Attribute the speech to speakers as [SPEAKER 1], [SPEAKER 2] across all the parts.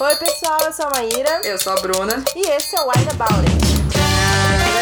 [SPEAKER 1] Oi, pessoal, eu sou a Maíra.
[SPEAKER 2] Eu sou a Bruna.
[SPEAKER 1] E esse é o Wine About It.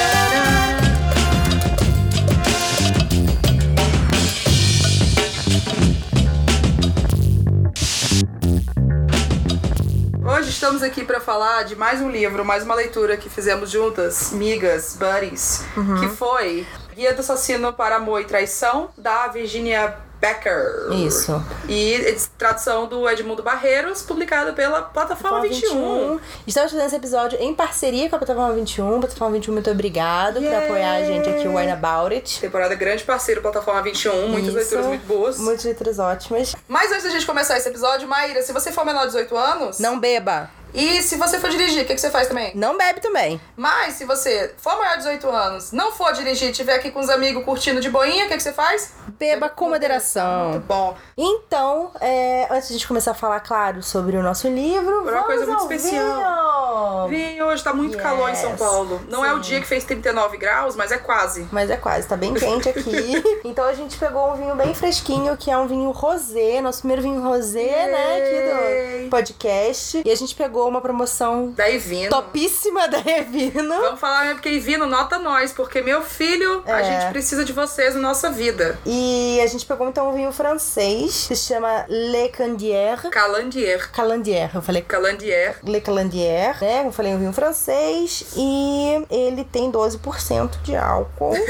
[SPEAKER 2] Hoje estamos aqui para falar de mais um livro, mais uma leitura que fizemos juntas, migas, buddies,
[SPEAKER 1] Uhum.
[SPEAKER 2] que foi Guia do Assassino para Amor e Traição, da Virginia Becker.
[SPEAKER 1] Isso.
[SPEAKER 2] E tradução do Edmundo Barreiros, publicado pela Plataforma 21.
[SPEAKER 1] Estamos fazendo esse episódio em parceria com a Plataforma 21. Plataforma 21, muito obrigado por
[SPEAKER 2] Yay!
[SPEAKER 1] apoiar a gente aqui, o Wine About It.
[SPEAKER 2] Temporada grande parceiro Plataforma 21, muitas
[SPEAKER 1] Isso.
[SPEAKER 2] leituras muito boas.
[SPEAKER 1] Muitas letras ótimas.
[SPEAKER 2] Mas antes da gente começar esse episódio, Maíra, se você for menor de 18 anos,
[SPEAKER 1] Não beba.
[SPEAKER 2] E se você for dirigir, o que, que você faz também?
[SPEAKER 1] Não bebe também.
[SPEAKER 2] Mas se você for maior de 18 anos, não for dirigir e estiver aqui com os amigos curtindo de boinha, o que, que você faz?
[SPEAKER 1] Beba com moderação.
[SPEAKER 2] Muito bom.
[SPEAKER 1] Então, é, antes de a gente começar a falar, claro, sobre o nosso livro,
[SPEAKER 2] Uma
[SPEAKER 1] vamos
[SPEAKER 2] coisa muito
[SPEAKER 1] ao
[SPEAKER 2] especial.
[SPEAKER 1] vinho.
[SPEAKER 2] Vinho, hoje tá muito
[SPEAKER 1] Yes.
[SPEAKER 2] calor em São Paulo. Não é o
[SPEAKER 1] Sim.
[SPEAKER 2] dia que fez 39 graus, mas é quase.
[SPEAKER 1] Mas é quase, tá bem quente aqui. então a gente pegou um vinho bem fresquinho, que é um vinho rosé, nosso primeiro vinho rosé, né, aqui do podcast. E a gente pegou uma promoção
[SPEAKER 2] Da Ivino.
[SPEAKER 1] topíssima da Revino.
[SPEAKER 2] Vamos falar mesmo porque Ivino nota nós, porque meu filho, a
[SPEAKER 1] É.
[SPEAKER 2] gente precisa de vocês na nossa vida.
[SPEAKER 1] E a gente pegou então um vinho francês, que se chama Le Candier.
[SPEAKER 2] Calandier.
[SPEAKER 1] Calandier, eu falei
[SPEAKER 2] Calandier.
[SPEAKER 1] Le Calandier, né? Eu falei, um vinho francês. E ele tem 12% de álcool.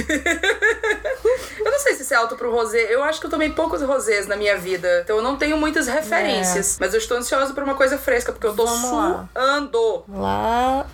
[SPEAKER 2] Eu não sei se isso é alto pro rosé. Eu acho que eu tomei poucos rosés na minha vida. Então eu não tenho muitas referências. Mas eu estou ansiosa por uma coisa fresca, porque eu tô
[SPEAKER 1] É. Vamos lá.
[SPEAKER 2] suando.
[SPEAKER 1] Lá.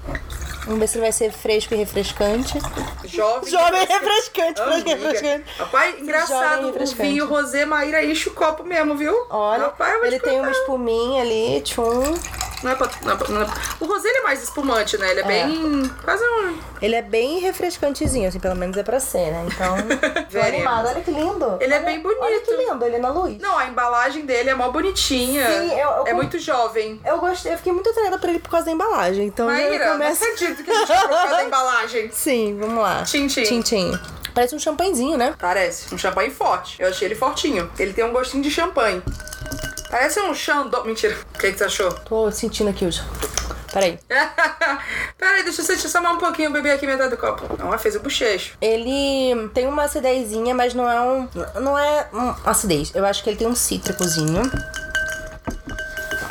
[SPEAKER 1] Vamos ver se ele vai ser fresco e refrescante.
[SPEAKER 2] Jovem.
[SPEAKER 1] Jovem refrescante, fresco e refrescante.
[SPEAKER 2] Rapaz, engraçado,
[SPEAKER 1] Jovem
[SPEAKER 2] o vinho rosé Maíra enche o copo mesmo, viu?
[SPEAKER 1] Olha,
[SPEAKER 2] Rapaz,
[SPEAKER 1] ele
[SPEAKER 2] te
[SPEAKER 1] tem uma espuminha ali, tchum.
[SPEAKER 2] Não é pra, não é pra- não é- O rosé é mais espumante, né? Ele é,
[SPEAKER 1] É.
[SPEAKER 2] bem... Quase um...
[SPEAKER 1] Ele é bem refrescantezinho, assim, pelo menos é pra ser, né? Então, tô animada. Olha que lindo.
[SPEAKER 2] Ele é
[SPEAKER 1] Olha-
[SPEAKER 2] bem bonito.
[SPEAKER 1] Olha que lindo, ele na luz.
[SPEAKER 2] Não, a embalagem dele é mó bonitinha.
[SPEAKER 1] Sim, eu- eu
[SPEAKER 2] é
[SPEAKER 1] com-
[SPEAKER 2] muito jovem.
[SPEAKER 1] Eu gostei, eu fiquei muito atraída por ele por causa da embalagem. Então,
[SPEAKER 2] Maíra,
[SPEAKER 1] eu
[SPEAKER 2] não
[SPEAKER 1] começo...
[SPEAKER 2] acredito que a gente trocou da embalagem.
[SPEAKER 1] Sim, vamos lá.
[SPEAKER 2] Tchim, tchim.
[SPEAKER 1] Tchim, tchim. Parece um champanhezinho, né?
[SPEAKER 2] Parece, um champanhe forte. Eu achei ele fortinho. Ele tem um gostinho de champanhe. Parece um chandon... Mentira. O que, que você achou?
[SPEAKER 1] Tô sentindo aqui hoje. Peraí.
[SPEAKER 2] Peraí, deixa eu sentir só mais um pouquinho, beber aqui metade do copo. Não, fez o bochecho.
[SPEAKER 1] Ele tem uma acidezinha, mas não é um. Não é um acidez. Eu acho que ele tem um cítricozinho.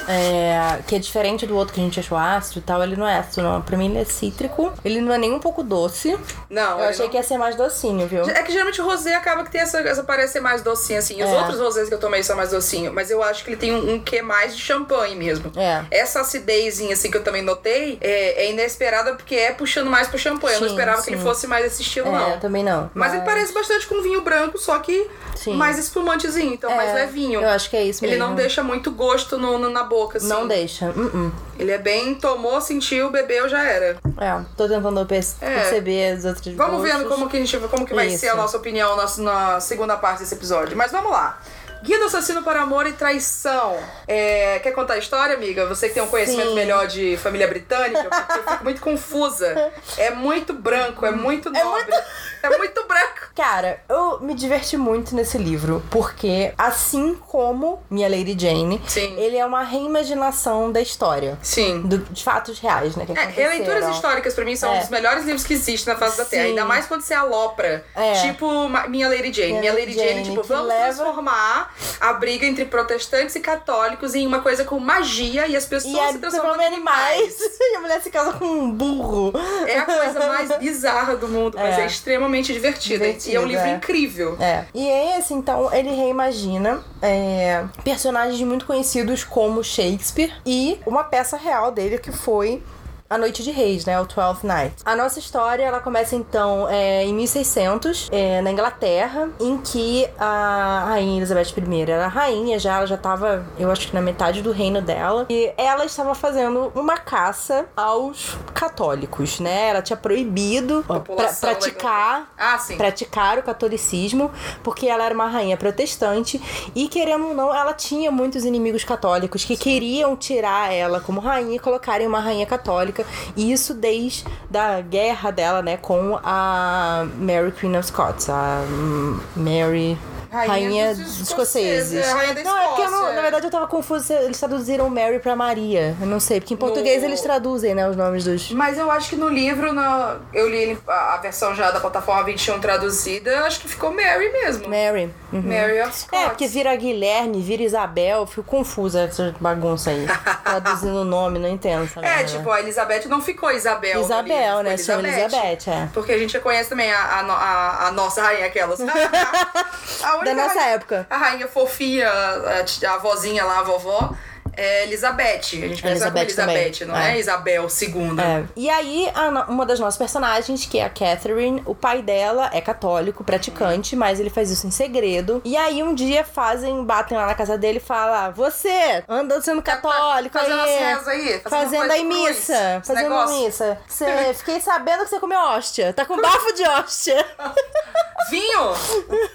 [SPEAKER 1] É, que é diferente do outro que a gente achou ácido e tal. Ele não é ácido, não. Pra mim ele é cítrico. Ele não é nem um pouco doce.
[SPEAKER 2] Não,
[SPEAKER 1] Eu
[SPEAKER 2] ele
[SPEAKER 1] achei
[SPEAKER 2] não-
[SPEAKER 1] que ia ser mais docinho, viu?
[SPEAKER 2] É que geralmente o rosé acaba que tem essa, essa parece ser mais docinho, assim. Os
[SPEAKER 1] É.
[SPEAKER 2] outros rosés que eu tomei são mais docinho, mas eu acho que ele tem um, um quê mais de champanhe mesmo.
[SPEAKER 1] É.
[SPEAKER 2] Essa acidezinha, assim, que eu também notei, é, é inesperada porque é puxando mais pro champanhe. eu não
[SPEAKER 1] Sim,
[SPEAKER 2] esperava que ele
[SPEAKER 1] sim.
[SPEAKER 2] fosse mais desse estilo,
[SPEAKER 1] É,
[SPEAKER 2] não.
[SPEAKER 1] também não.
[SPEAKER 2] Mas ele parece bastante com vinho branco, só que
[SPEAKER 1] Sim.
[SPEAKER 2] mais espumantezinho, então mais
[SPEAKER 1] É,
[SPEAKER 2] levinho.
[SPEAKER 1] Eu acho que é isso
[SPEAKER 2] Ele
[SPEAKER 1] mesmo.
[SPEAKER 2] não deixa muito gosto no, no- na boca, assim.
[SPEAKER 1] Não deixa. Uh-uh.
[SPEAKER 2] Ele é bem, tomou, sentiu, bebeu, já era.
[SPEAKER 1] É, tô tentando
[SPEAKER 2] É.
[SPEAKER 1] perceber as outras
[SPEAKER 2] Vamos vendo como que, a gente, como que vai
[SPEAKER 1] Isso.
[SPEAKER 2] ser a nossa opinião nossa, na segunda parte desse episódio. Mas vamos lá. Guia do Assassino para Amor e Traição. É, quer contar a história, amiga? Você que tem um conhecimento
[SPEAKER 1] Sim.
[SPEAKER 2] melhor de família britânica, porque eu fico muito confusa. É muito branco, é muito nobre. É muito, branco.
[SPEAKER 1] Cara, eu me diverti muito nesse livro, porque assim como Minha Lady Jane,
[SPEAKER 2] Sim.
[SPEAKER 1] ele é uma reimaginação da história.
[SPEAKER 2] Sim.
[SPEAKER 1] do- de fatos reais, né?
[SPEAKER 2] É, releituras históricas pra mim são
[SPEAKER 1] É.
[SPEAKER 2] um dos melhores livros que existem na face da Terra.
[SPEAKER 1] Sim.
[SPEAKER 2] Ainda mais quando você alopra.
[SPEAKER 1] É.
[SPEAKER 2] Tipo Minha Lady Jane.
[SPEAKER 1] Minha
[SPEAKER 2] Minha,
[SPEAKER 1] Lady
[SPEAKER 2] Jane,
[SPEAKER 1] Jane,
[SPEAKER 2] tipo, vamos
[SPEAKER 1] leva-
[SPEAKER 2] transformar a briga entre protestantes e católicos em uma coisa com magia e as pessoas
[SPEAKER 1] E é
[SPEAKER 2] se transformam em
[SPEAKER 1] animais.
[SPEAKER 2] animais.
[SPEAKER 1] e a mulher se casa com um burro.
[SPEAKER 2] É a coisa mais bizarra do mundo, mas
[SPEAKER 1] É.
[SPEAKER 2] é extremamente divertida.
[SPEAKER 1] Divertido,
[SPEAKER 2] e é um livro
[SPEAKER 1] é.
[SPEAKER 2] incrível.
[SPEAKER 1] É. E esse, então, ele reimagina é, personagens muito conhecidos como Shakespeare e uma peça real dele que foi a Noite de Reis, né? O Twelfth Night. A nossa história, ela começa então é, em 1600, é, na Inglaterra, em que a rainha Elizabeth I era rainha já, ela já tava, eu acho que na metade do reino dela, e ela estava fazendo uma caça aos católicos, né? Ela tinha proibido pra, praticar
[SPEAKER 2] Ah, sim.
[SPEAKER 1] praticar o catolicismo, porque ela era uma rainha protestante e querendo ou não, ela tinha muitos inimigos católicos que queriam tirar ela como rainha e colocarem uma rainha católica, e isso desde da guerra dela, né, com a Mary Queen of Scots, a Mary Rainha
[SPEAKER 2] dos
[SPEAKER 1] dos
[SPEAKER 2] escoceses.
[SPEAKER 1] escoceses.
[SPEAKER 2] É, rainha da
[SPEAKER 1] não, é porque eu não- na verdade eu tava confusa. Eles traduziram Mary pra Maria. Eu não sei, porque em português
[SPEAKER 2] No-
[SPEAKER 1] eles traduzem, né, os nomes dos.
[SPEAKER 2] Mas eu acho que no livro, na- eu li a versão já da plataforma 21 traduzida, eu acho que ficou Mary mesmo.
[SPEAKER 1] Mary. Uhum.
[SPEAKER 2] Mary of Scots.
[SPEAKER 1] É, porque vira Guilherme, vira Isabel, fico confusa essa bagunça aí. Traduzindo o nome, não entendo essa
[SPEAKER 2] É, tipo, a Elizabeth não ficou Isabel. no
[SPEAKER 1] Isabel,
[SPEAKER 2] livro,
[SPEAKER 1] né? Chama Elizabeth, é.
[SPEAKER 2] Porque a gente já conhece também a, a, no- a- a nossa rainha, aquelas. A única
[SPEAKER 1] Da nossa
[SPEAKER 2] rainha-
[SPEAKER 1] época.
[SPEAKER 2] A rainha fofinha, a, a vozinha lá, a vovó, é Elizabeth. A gente conhece ela como
[SPEAKER 1] Elizabeth também,
[SPEAKER 2] Elizabeth, não é,
[SPEAKER 1] é.
[SPEAKER 2] Isabel II.
[SPEAKER 1] É. E aí, a uma das nossas personagens, que é a Catherine, o pai dela é católico, praticante, mas ele faz isso em segredo. E aí, um dia fazem, batem lá na casa dele e falam: Você anda sendo católico
[SPEAKER 2] fazendo
[SPEAKER 1] aí.
[SPEAKER 2] as aí, fazendo
[SPEAKER 1] Fazendo aí missa. Fazendo
[SPEAKER 2] negócio.
[SPEAKER 1] missa. Você, fiquei sabendo que você comeu hóstia. Tá com bafo de hóstia.
[SPEAKER 2] Vinho?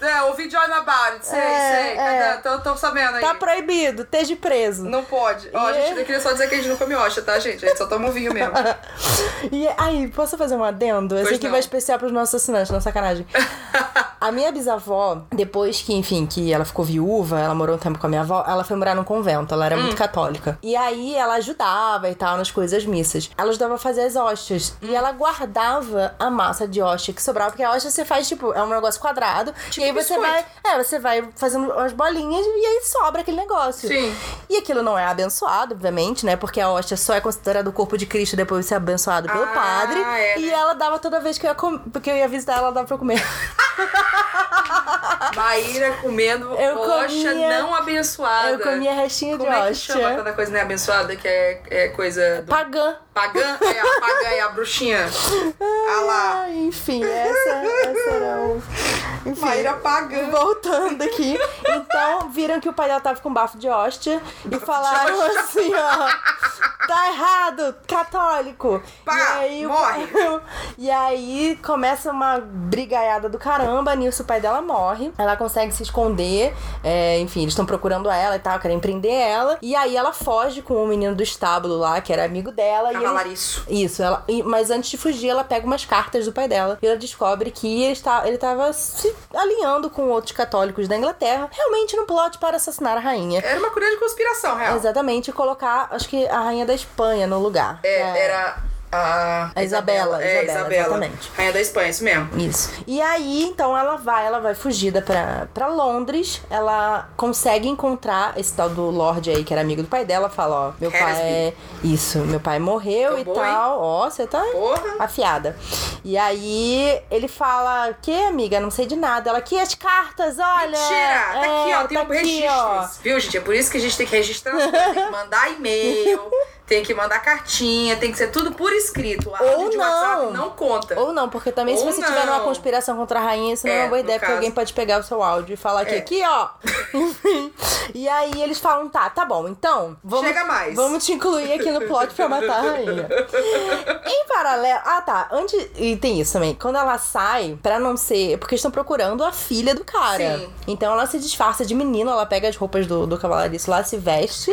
[SPEAKER 2] é, ouvi John about it, sei,
[SPEAKER 1] É,
[SPEAKER 2] sei.
[SPEAKER 1] é.
[SPEAKER 2] Cadê? Tô, tô sabendo aí.
[SPEAKER 1] Tá proibido, esteja preso.
[SPEAKER 2] Não pode. Ó, a
[SPEAKER 1] E-
[SPEAKER 2] gente queria só dizer que a gente não come hoxa, tá, gente? A gente só toma o vinho mesmo.
[SPEAKER 1] E aí, posso fazer um adendo? Esse
[SPEAKER 2] Pois
[SPEAKER 1] aqui
[SPEAKER 2] não.
[SPEAKER 1] vai especial pros nossos assinantes, não sacanagem. a minha bisavó, depois que, enfim, que ela ficou viúva, ela morou um tempo com a minha avó, ela foi morar num convento, ela era
[SPEAKER 2] Hum.
[SPEAKER 1] muito católica. E aí ela ajudava e tal nas coisas missas. Ela ajudava a fazer as hóstias.
[SPEAKER 2] Hum.
[SPEAKER 1] E ela guardava a massa de hóstia que sobrava, porque a hóstia você faz, tipo, é um negócio quadrado.
[SPEAKER 2] Tipo
[SPEAKER 1] e aí você
[SPEAKER 2] biscoito.
[SPEAKER 1] vai. É, você vai fazendo umas bolinhas e aí sobra aquele negócio.
[SPEAKER 2] Sim.
[SPEAKER 1] E aquilo não é abençoado, obviamente, né? Porque a hóstia só é considerada o corpo de Cristo depois de ser abençoado pelo
[SPEAKER 2] Ah,
[SPEAKER 1] padre.
[SPEAKER 2] é,
[SPEAKER 1] E
[SPEAKER 2] né?
[SPEAKER 1] ela dava toda vez que eu ia, com... porque eu ia visitar ela, ela dava pra eu comer.
[SPEAKER 2] Maíra comendo
[SPEAKER 1] Eu
[SPEAKER 2] hoxa
[SPEAKER 1] comia-
[SPEAKER 2] não abençoada.
[SPEAKER 1] Eu comia restinho
[SPEAKER 2] Como
[SPEAKER 1] de
[SPEAKER 2] é que chama
[SPEAKER 1] hóstia.
[SPEAKER 2] quando a coisa não é abençoada, que é, é coisa do
[SPEAKER 1] Pagã.
[SPEAKER 2] pagã? É a pagã e a bruxinha. Ah lá.
[SPEAKER 1] Enfim, essa, essa era o. Enfim.
[SPEAKER 2] Maíra pagã.
[SPEAKER 1] Voltando aqui. Então, viram que o pai dela tava com bafo de hóstia e falaram
[SPEAKER 2] hóstia.
[SPEAKER 1] assim, ó. Tá errado, católico.
[SPEAKER 2] Pá,
[SPEAKER 1] e aí, o-
[SPEAKER 2] morre.
[SPEAKER 1] E aí começa uma brigaiada do caramba. Nisso o pai dela morre. Ela consegue se esconder. é, enfim, eles estão procurando ela e tal, querem prender ela. E aí ela foge com o menino do estábulo lá, que era amigo dela. e eles-
[SPEAKER 2] Cavalariço.
[SPEAKER 1] isso, ela, e- mas antes de fugir, ela pega umas cartas do pai dela e ela descobre que ele, está, ele tava se alinhando com outros católicos da Inglaterra, realmente no plot para assassinar a rainha.
[SPEAKER 2] Era uma colher de conspiração, real.
[SPEAKER 1] Exatamente, e colocar, acho que a rainha da Espanha no lugar.
[SPEAKER 2] É, era a...
[SPEAKER 1] A Isabela,
[SPEAKER 2] É,
[SPEAKER 1] Isabela,
[SPEAKER 2] Isabela.
[SPEAKER 1] exatamente.
[SPEAKER 2] Rainha da Espanha, isso mesmo.
[SPEAKER 1] Isso. E aí, então, ela vai, ela vai fugida pra, pra Londres. Ela consegue encontrar esse tal do Lorde aí, que era amigo do pai dela. Fala, ó, meu pai é. Isso, meu pai morreu
[SPEAKER 2] Tô
[SPEAKER 1] e
[SPEAKER 2] boa,
[SPEAKER 1] tal. Ó, você tá
[SPEAKER 2] Porra.
[SPEAKER 1] afiada. E aí ele fala: Que, amiga? Não sei de nada. Ela, que as cartas, olha.
[SPEAKER 2] Mentira! Tá aqui,
[SPEAKER 1] é,
[SPEAKER 2] ó, tem
[SPEAKER 1] tá
[SPEAKER 2] um
[SPEAKER 1] aqui, ó.
[SPEAKER 2] registros. Viu, gente? É por isso que a gente tem que registrar. Tem que mandar e-mail, tem que mandar cartinha, tem que ser tudo por escrito. Áudio
[SPEAKER 1] Ou
[SPEAKER 2] de
[SPEAKER 1] não.
[SPEAKER 2] WhatsApp não conta.
[SPEAKER 1] Ou não, porque também se
[SPEAKER 2] Ou
[SPEAKER 1] você tiver numa
[SPEAKER 2] não.
[SPEAKER 1] conspiração contra a rainha, isso não é,
[SPEAKER 2] É,
[SPEAKER 1] uma boa ideia, porque
[SPEAKER 2] caso.
[SPEAKER 1] alguém pode pegar o seu áudio e falar aqui,
[SPEAKER 2] É.
[SPEAKER 1] aqui, ó. Enfim. E aí eles falam, tá, tá bom, então, vamos,
[SPEAKER 2] Chega mais.
[SPEAKER 1] vamos te incluir aqui no plot pra matar a rainha. em paralelo, ah tá, antes, e tem isso também, quando ela sai, pra não ser, porque estão procurando a filha do cara.
[SPEAKER 2] Sim.
[SPEAKER 1] Então ela se disfarça de menino, ela pega as roupas do, do cavalariço lá, se veste.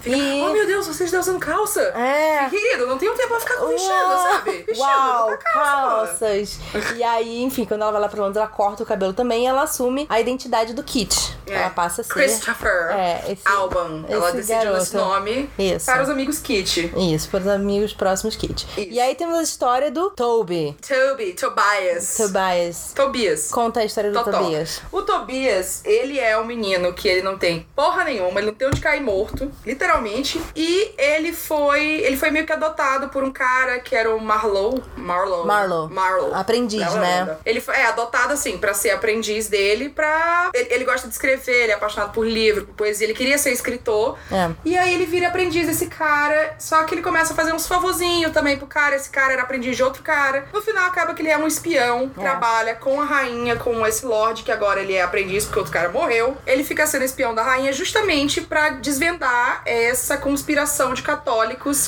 [SPEAKER 2] Fica,
[SPEAKER 1] E...
[SPEAKER 2] Oh, meu Deus, vocês estão usando calça.
[SPEAKER 1] É.
[SPEAKER 2] Querido, não tenho tempo pra ficar com vestido,
[SPEAKER 1] Uau,
[SPEAKER 2] sabe? Vestido,
[SPEAKER 1] Uau,
[SPEAKER 2] calça.
[SPEAKER 1] calças. e aí, enfim, quando ela vai lá pra Londres, ela corta o cabelo também e ela assume a identidade do Kit.
[SPEAKER 2] É.
[SPEAKER 1] Ela passa a ser.
[SPEAKER 2] Christopher
[SPEAKER 1] É, esse-
[SPEAKER 2] Alban. Ela
[SPEAKER 1] esse
[SPEAKER 2] decidiu esse
[SPEAKER 1] garoto.
[SPEAKER 2] nome
[SPEAKER 1] Isso.
[SPEAKER 2] para os amigos Kit.
[SPEAKER 1] Isso, para os amigos próximos Kit.
[SPEAKER 2] Isso.
[SPEAKER 1] E aí temos a história do Toby.
[SPEAKER 2] Toby, Tobias.
[SPEAKER 1] Tobias.
[SPEAKER 2] Tobias.
[SPEAKER 1] Conta a história do
[SPEAKER 2] Totó.
[SPEAKER 1] Tobias.
[SPEAKER 2] O Tobias, ele é um menino que ele não tem porra nenhuma, ele não tem onde cair morto, literalmente. E ele foi. Ele foi meio que adotado por um cara que era o. Marlowe. Marlowe.
[SPEAKER 1] Marlowe. Aprendiz, né?
[SPEAKER 2] Ele foi é, adotado, assim, pra ser aprendiz dele, pra. Ele, ele gosta de escrever, ele é apaixonado por livro, por poesia, ele queria ser escritor.
[SPEAKER 1] É.
[SPEAKER 2] E aí ele vira aprendiz desse cara, só que ele começa a fazer uns favorzinhos também pro cara. Esse cara era aprendiz de outro cara. No final acaba que ele é um espião,
[SPEAKER 1] É.
[SPEAKER 2] trabalha com a rainha, com esse lord, que agora ele é aprendiz porque outro cara morreu. Ele fica sendo espião da rainha justamente pra desvendar essa conspiração de católicos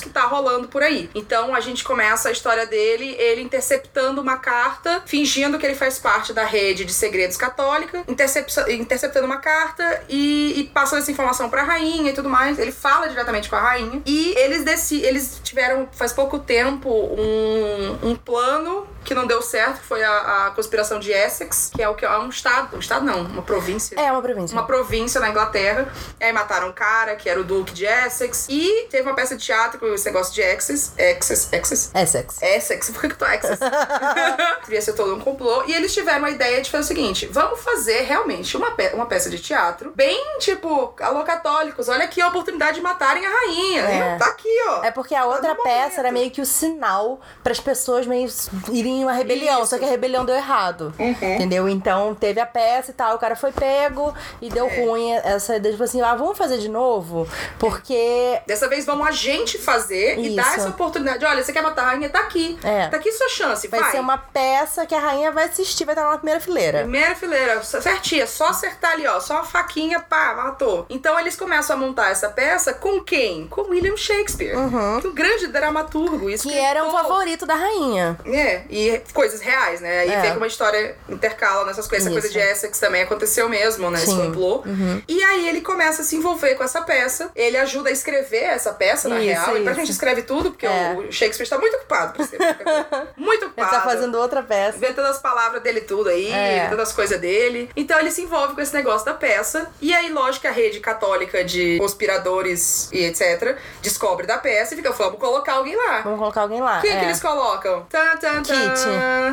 [SPEAKER 2] que tá rolando por aí. Então a gente começa a história dele, ele interceptando uma carta, fingindo que ele faz parte da rede de segredos católica, intercepta- interceptando uma carta e, e passando essa informação pra rainha e tudo mais. Ele fala diretamente com a rainha e eles eles tiveram tiveram, faz pouco tempo, um, um plano que não deu certo, que foi a, a conspiração de Essex, que é o que é um estado, um estado não, uma província.
[SPEAKER 1] É uma província.
[SPEAKER 2] Uma província na Inglaterra. E aí mataram um cara, que era o Duque de Essex. E teve uma peça de teatro com esse negócio de Essex. Essex. Essex.
[SPEAKER 1] Essex.
[SPEAKER 2] Essex. Por que que tô Essex? Devia ser todo um complô. E eles tiveram a ideia de fazer o seguinte: vamos fazer realmente uma, pe uma peça de teatro bem tipo, alô católicos, olha aqui a oportunidade de matarem a rainha.
[SPEAKER 1] É.
[SPEAKER 2] Tá aqui, ó.
[SPEAKER 1] É porque a outra
[SPEAKER 2] no
[SPEAKER 1] peça era meio que o sinal para as pessoas meio irem uma rebelião,
[SPEAKER 2] Isso.
[SPEAKER 1] só que a rebelião deu errado.
[SPEAKER 2] Uhum.
[SPEAKER 1] Entendeu? Então teve a peça e tal, o cara foi pego e deu
[SPEAKER 2] É.
[SPEAKER 1] ruim essa ideia, tipo assim, ah, vamos fazer de novo? Porque
[SPEAKER 2] Dessa vez vamos a gente fazer e
[SPEAKER 1] Isso.
[SPEAKER 2] dar essa oportunidade. Olha, você quer matar a rainha? Tá aqui.
[SPEAKER 1] É.
[SPEAKER 2] Tá aqui sua chance.
[SPEAKER 1] vai,
[SPEAKER 2] Vai,
[SPEAKER 1] ser uma peça que a rainha vai assistir, vai estar lá na primeira fileira.
[SPEAKER 2] Primeira fileira, certinha, só acertar ali, ó, só uma faquinha, pá, matou. Então eles começam a montar essa peça com quem? Com William Shakespeare, que é um grande dramaturgo.
[SPEAKER 1] Uhum. Que era um
[SPEAKER 2] escritor.
[SPEAKER 1] favorito da rainha.
[SPEAKER 2] É, e coisas reais, né? Aí
[SPEAKER 1] É.
[SPEAKER 2] vem que uma história intercala nessas coisas. Essa coisa
[SPEAKER 1] Isso.
[SPEAKER 2] de Essex também aconteceu mesmo, né? Esse
[SPEAKER 1] Sim. Uhum.
[SPEAKER 2] complô. E aí ele começa a se envolver com essa peça. Ele ajuda a escrever essa peça, na
[SPEAKER 1] Isso,
[SPEAKER 2] real. E pra
[SPEAKER 1] isso.
[SPEAKER 2] gente escreve tudo, porque
[SPEAKER 1] É.
[SPEAKER 2] o Shakespeare está muito ocupado pra escrever. Muito
[SPEAKER 1] Ele
[SPEAKER 2] ocupado.
[SPEAKER 1] tá fazendo outra peça.
[SPEAKER 2] Inventando as palavras dele tudo aí,
[SPEAKER 1] É.
[SPEAKER 2] inventando as coisas dele. Então ele se envolve com esse negócio da peça. E aí, lógico que a rede católica de conspiradores e etc. descobre da peça e fica, vamos colocar alguém lá.
[SPEAKER 1] Vamos colocar alguém lá.
[SPEAKER 2] Quem
[SPEAKER 1] é.
[SPEAKER 2] que eles colocam? Tan, tan, tan.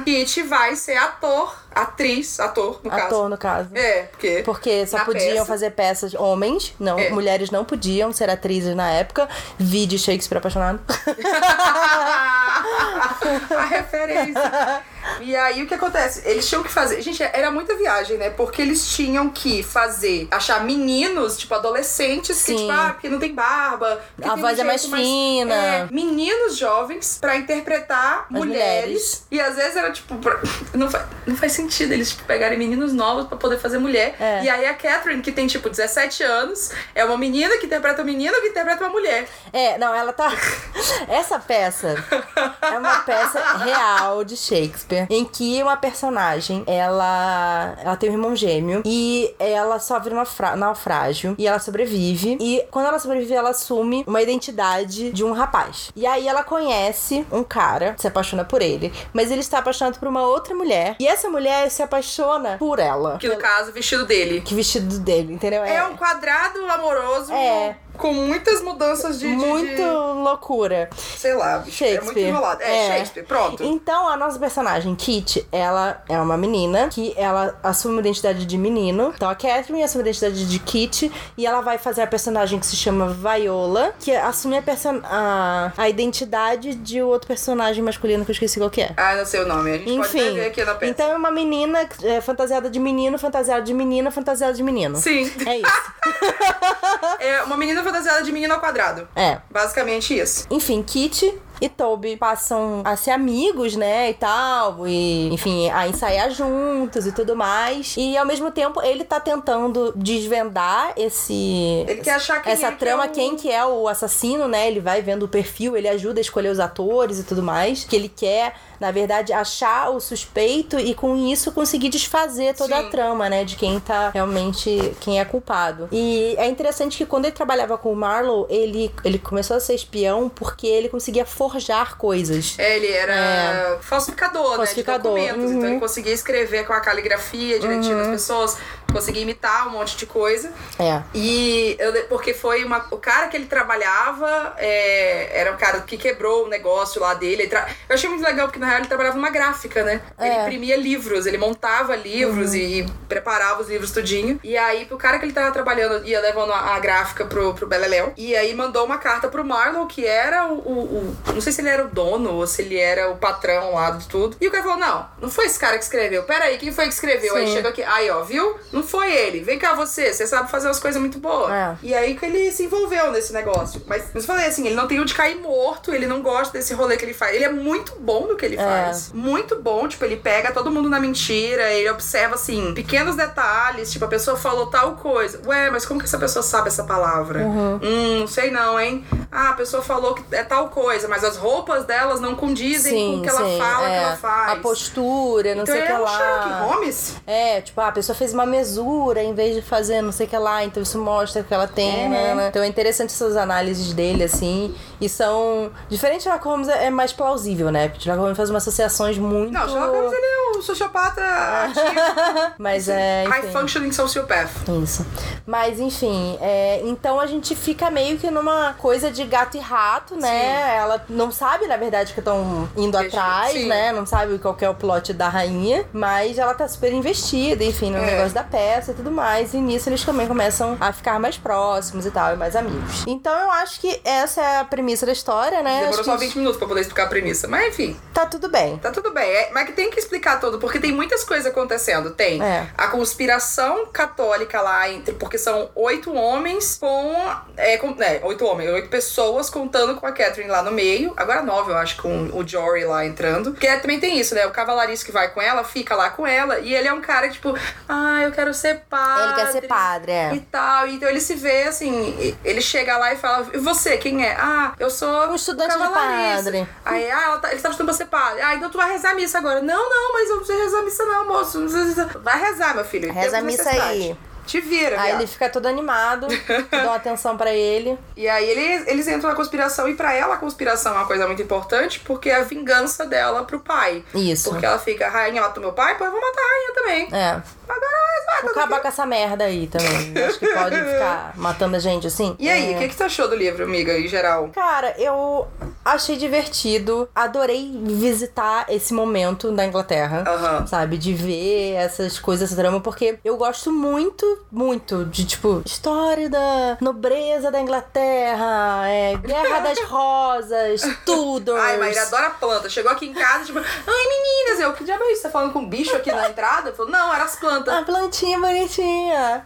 [SPEAKER 2] Kit vai ser ator, atriz, ator, no
[SPEAKER 1] Ator,
[SPEAKER 2] caso.
[SPEAKER 1] no caso.
[SPEAKER 2] É, porque.
[SPEAKER 1] Porque só podiam
[SPEAKER 2] peça-
[SPEAKER 1] fazer peças homens, não,
[SPEAKER 2] É.
[SPEAKER 1] mulheres não podiam ser atrizes na época. Vi de Shakespeare apaixonado.
[SPEAKER 2] a referência. E aí o que acontece? Eles tinham que fazer. Gente, era muita viagem, né? Porque eles tinham que fazer, achar meninos, tipo, adolescentes, que, tipo, ah, porque não tem barba.
[SPEAKER 1] A voz
[SPEAKER 2] um
[SPEAKER 1] é mais
[SPEAKER 2] jeito
[SPEAKER 1] fina.
[SPEAKER 2] É, meninos jovens pra interpretar mulheres.
[SPEAKER 1] mulheres.
[SPEAKER 2] E às vezes era tipo. Não, faz, não faz sentido eles tipo, pegarem meninos novos pra poder fazer mulher.
[SPEAKER 1] É.
[SPEAKER 2] E aí a Catherine, que tem tipo 17 anos, é uma menina que interpreta um menino que interpreta uma mulher.
[SPEAKER 1] É, não, ela tá. Essa peça é uma peça real de Shakespeare, em que uma personagem ela, ela tem um irmão gêmeo e ela sofre um naufrágio e ela sobrevive. E quando ela sobrevive, ela assume uma identidade de um rapaz. E aí ela conhece um cara, se apaixona por ele, mas ele está apaixonado por uma outra mulher. E essa mulher se apaixona por ela.
[SPEAKER 2] Que no caso, o vestido dele.
[SPEAKER 1] Que vestido dele, entendeu?
[SPEAKER 2] É um quadrado amoroso
[SPEAKER 1] É.
[SPEAKER 2] com muitas mudanças de. de-
[SPEAKER 1] muito
[SPEAKER 2] de-
[SPEAKER 1] loucura.
[SPEAKER 2] sei lá, bicho, é muito
[SPEAKER 1] Shakespeare.
[SPEAKER 2] enrolado. É,
[SPEAKER 1] É.
[SPEAKER 2] Shakespeare, pronto.
[SPEAKER 1] Então, a nossa personagem, Kit, ela é uma menina que ela assume uma identidade de menino. Então, a Catherine assume a identidade de Kit e ela vai fazer a personagem que se chama Viola, que assume a, person a, a identidade de outro personagem masculino que eu esqueci qual que é.
[SPEAKER 2] Ah, não sei o nome. A gente pode
[SPEAKER 1] Enfim,
[SPEAKER 2] ver aqui na peça.
[SPEAKER 1] então é uma menina é, fantasiada de menino, fantasiada de menina, fantasiada de menino.
[SPEAKER 2] Sim.
[SPEAKER 1] É isso.
[SPEAKER 2] É uma menina fantasiada de menino ao quadrado.
[SPEAKER 1] É.
[SPEAKER 2] Basicamente isso.
[SPEAKER 1] Enfim, Kit e Toby passam a ser amigos, né, e tal, e enfim, a ensaiar juntos e tudo mais. E ao mesmo tempo ele tá tentando desvendar esse
[SPEAKER 2] Ele quer achar quem
[SPEAKER 1] essa
[SPEAKER 2] é que
[SPEAKER 1] trama,
[SPEAKER 2] é o-
[SPEAKER 1] quem que é o assassino, né? Ele vai vendo o perfil, ele ajuda a escolher os atores e tudo mais, que ele quer na verdade, achar o suspeito e com isso conseguir desfazer toda a
[SPEAKER 2] Sim.
[SPEAKER 1] trama, né? De quem tá realmente. quem é culpado. E é interessante que quando ele trabalhava com o Marlowe, ele, ele começou a ser espião porque ele conseguia forjar coisas.
[SPEAKER 2] É, ele era falsificador,
[SPEAKER 1] Falsificador,
[SPEAKER 2] né? De documentos.
[SPEAKER 1] uhum.
[SPEAKER 2] Então ele conseguia escrever com a caligrafia direitinho das pessoas, conseguia imitar um monte de coisa.
[SPEAKER 1] É.
[SPEAKER 2] E eu, porque foi uma. O cara que ele trabalhava é, era um cara que quebrou o negócio lá dele. Ele tra- Eu achei muito legal, porque na real ele trabalhava numa gráfica, né? Ele
[SPEAKER 1] É.
[SPEAKER 2] imprimia livros, ele montava livros e, e preparava os livros tudinho. E aí, pro cara que ele tava trabalhando, ia levando a, a gráfica pro, pro Beleléu. E aí mandou uma carta pro Marlowe, que era o, o- o- Não sei se ele era o dono ou se ele era o patrão lá de tudo. E o cara falou: não, não foi esse cara que escreveu. Pera aí, quem foi que escreveu? Aí
[SPEAKER 1] Sim.
[SPEAKER 2] chega aqui. Aí, ó, viu? Não foi ele. Vem cá você, você sabe fazer umas coisas muito boas.
[SPEAKER 1] É.
[SPEAKER 2] E aí que ele se envolveu nesse negócio. Mas eu falei assim, ele não tem onde cair morto, ele não gosta desse rolê que ele faz. Ele é muito bom no que ele
[SPEAKER 1] É.
[SPEAKER 2] faz. Muito bom, tipo, ele pega todo mundo na mentira, ele observa, assim, pequenos detalhes, tipo, a pessoa falou tal coisa. Ué, mas como que essa pessoa sabe essa palavra?
[SPEAKER 1] Uhum.
[SPEAKER 2] Hum, não sei não, hein? ah, a pessoa falou que é tal coisa, mas as roupas delas não condizem com o que ela fala
[SPEAKER 1] é.
[SPEAKER 2] que ela faz.
[SPEAKER 1] A postura, não
[SPEAKER 2] então
[SPEAKER 1] sei o que
[SPEAKER 2] é um
[SPEAKER 1] lá.
[SPEAKER 2] Sherlock Holmes.
[SPEAKER 1] É, tipo, ah, a pessoa fez uma em vez de fazer não sei o que lá, então isso mostra que ela tem,
[SPEAKER 2] É.
[SPEAKER 1] né, né? Então é interessante essas análises dele, assim, e são... Diferente de Sherlock Holmes é é mais plausível, né? Porque Sherlock Holmes faz umas associações muito...
[SPEAKER 2] Não, Sherlock Holmes ele é um sociopata ativo.
[SPEAKER 1] Mas é,
[SPEAKER 2] High
[SPEAKER 1] enfim.
[SPEAKER 2] functioning sociopath.
[SPEAKER 1] Isso. Mas, enfim, é, então a gente fica meio que numa coisa de gato e rato, né? Ela não sabe, na verdade, que estão indo
[SPEAKER 2] Deixa-
[SPEAKER 1] atrás,
[SPEAKER 2] sim.
[SPEAKER 1] né? Não sabe qual é o plot da rainha, mas ela tá super investida, enfim, no
[SPEAKER 2] É.
[SPEAKER 1] negócio da e tudo mais. E nisso eles também começam a ficar mais próximos e tal, e mais amigos. Então eu acho que essa é a premissa da história, né?
[SPEAKER 2] Demorou
[SPEAKER 1] Acho
[SPEAKER 2] só
[SPEAKER 1] que
[SPEAKER 2] 20 minutos pra poder explicar a premissa. Mas enfim,
[SPEAKER 1] Tá tudo bem.
[SPEAKER 2] tá tudo bem. É, mas que tem que explicar tudo, porque tem muitas coisas acontecendo. Tem
[SPEAKER 1] É.
[SPEAKER 2] a conspiração católica lá entre. Porque são oito homens com. É, com é, oito homens, oito pessoas contando com a Catherine lá no meio. Agora nove, eu acho, com o Jory lá entrando. Porque também tem isso, né? O cavalariço que vai com ela fica lá com ela. E ele é um cara tipo, ah, eu quero ser padre.
[SPEAKER 1] Ele quer ser padre, é.
[SPEAKER 2] E tal. Então ele se vê assim, ele chega lá e fala: E você, quem é? Ah, eu sou
[SPEAKER 1] Um estudante de
[SPEAKER 2] cavalariço."
[SPEAKER 1] padre.
[SPEAKER 2] Aí, ah, tá, ele tá estudando pra ser padre. Ah, então tu vai rezar a missa agora. Não, não, mas eu não sei rezar a missa, não, moço. Não precisa- Vai rezar, meu filho.
[SPEAKER 1] Reza a missa aí.
[SPEAKER 2] Te vira,
[SPEAKER 1] Aí
[SPEAKER 2] viado.
[SPEAKER 1] ele fica todo animado, dão atenção pra ele.
[SPEAKER 2] E aí eles, eles entram na conspiração, e pra ela a conspiração é uma coisa muito importante, porque é a vingança dela pro pai.
[SPEAKER 1] Isso.
[SPEAKER 2] Porque ela fica, rainha matou meu pai, pô, eu vou matar a rainha também.
[SPEAKER 1] É.
[SPEAKER 2] Agora vai,
[SPEAKER 1] Vou acabar com essa merda aí também. Acho que pode ficar matando a gente assim.
[SPEAKER 2] E aí, o
[SPEAKER 1] É.
[SPEAKER 2] que, que você achou do livro, amiga, em geral?
[SPEAKER 1] Cara, eu achei divertido. Adorei visitar esse momento da Inglaterra.
[SPEAKER 2] Aham.
[SPEAKER 1] Sabe? De ver essas coisas, essa drama, porque eu gosto muito, muito de, tipo, história da nobreza da Inglaterra, é, Guerra das Rosas, Tudors.
[SPEAKER 2] Ai, Maíra adora planta. Chegou aqui em casa, tipo, ai, meninas, eu, que diabo é isso? Tá falando com um bicho aqui na entrada? Falou, não, eram as plantas.
[SPEAKER 1] A plantinha bonitinha.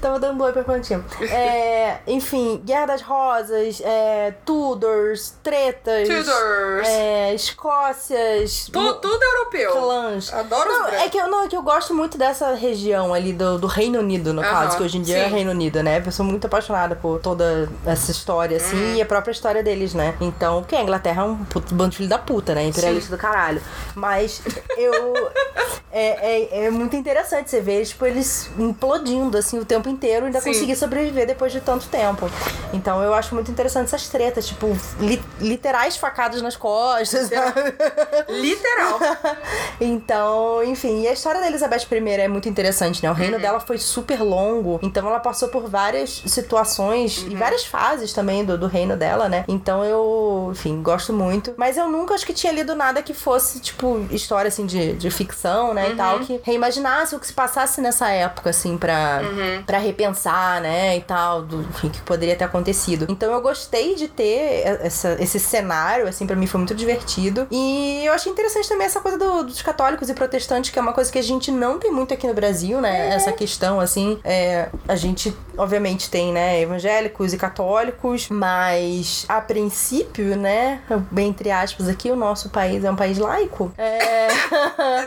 [SPEAKER 1] Tava dando boi pra plantinha. É, enfim, Guerra das Rosas, é, Tudors, tretas.
[SPEAKER 2] Tudors.
[SPEAKER 1] É, Escócias.
[SPEAKER 2] Tu- tudo europeu.
[SPEAKER 1] clãs.
[SPEAKER 2] Adoro os
[SPEAKER 1] Não,
[SPEAKER 2] brancos.
[SPEAKER 1] é que, eu, não, é que eu gosto muito dessa região ali do, do Reino Unido, no
[SPEAKER 2] Aham,
[SPEAKER 1] caso, que hoje em dia é
[SPEAKER 2] sim.
[SPEAKER 1] Reino Unido, né? Eu sou muito apaixonada por toda essa história, assim,
[SPEAKER 2] Uhum.
[SPEAKER 1] e a própria história deles, né? Então, porque a Inglaterra é um puto bando de filho da puta, né? Imperialista do caralho. Mas eu. é, é, é muito interessante você ver, tipo, eles implodindo, assim, o tempo inteiro e ainda
[SPEAKER 2] Sim.
[SPEAKER 1] conseguir sobreviver depois de tanto tempo. Então, eu acho muito interessante essas tretas, tipo, li- literais facadas nas costas, sabe?
[SPEAKER 2] Literal.
[SPEAKER 1] Então, enfim, e a história da Elizabeth I é muito interessante, né? O
[SPEAKER 2] Uhum.
[SPEAKER 1] reino dela foi super longo, então ela passou por várias situações
[SPEAKER 2] Uhum.
[SPEAKER 1] e várias fases também do, do reino dela, né? Então eu, enfim, gosto muito. Mas eu nunca acho que tinha lido nada que fosse, tipo, história assim de, de ficção, né? E tal,
[SPEAKER 2] Uhum.
[SPEAKER 1] que reimaginasse o que se passasse nessa época, assim, pra,
[SPEAKER 2] Uhum.
[SPEAKER 1] pra repensar, né? E tal, do enfim, que poderia ter acontecido. Então eu gostei de ter essa, esse cenário, assim, pra mim foi muito divertido. E eu achei interessante também essa coisa do- dos católicos e protestantes, que é uma coisa que a gente não tem muito aqui no Brasil, né? Essa questão, assim, é, a gente, obviamente, tem, né, evangélicos e católicos, mas a princípio, né, bem entre aspas aqui, o nosso país é um país laico. É.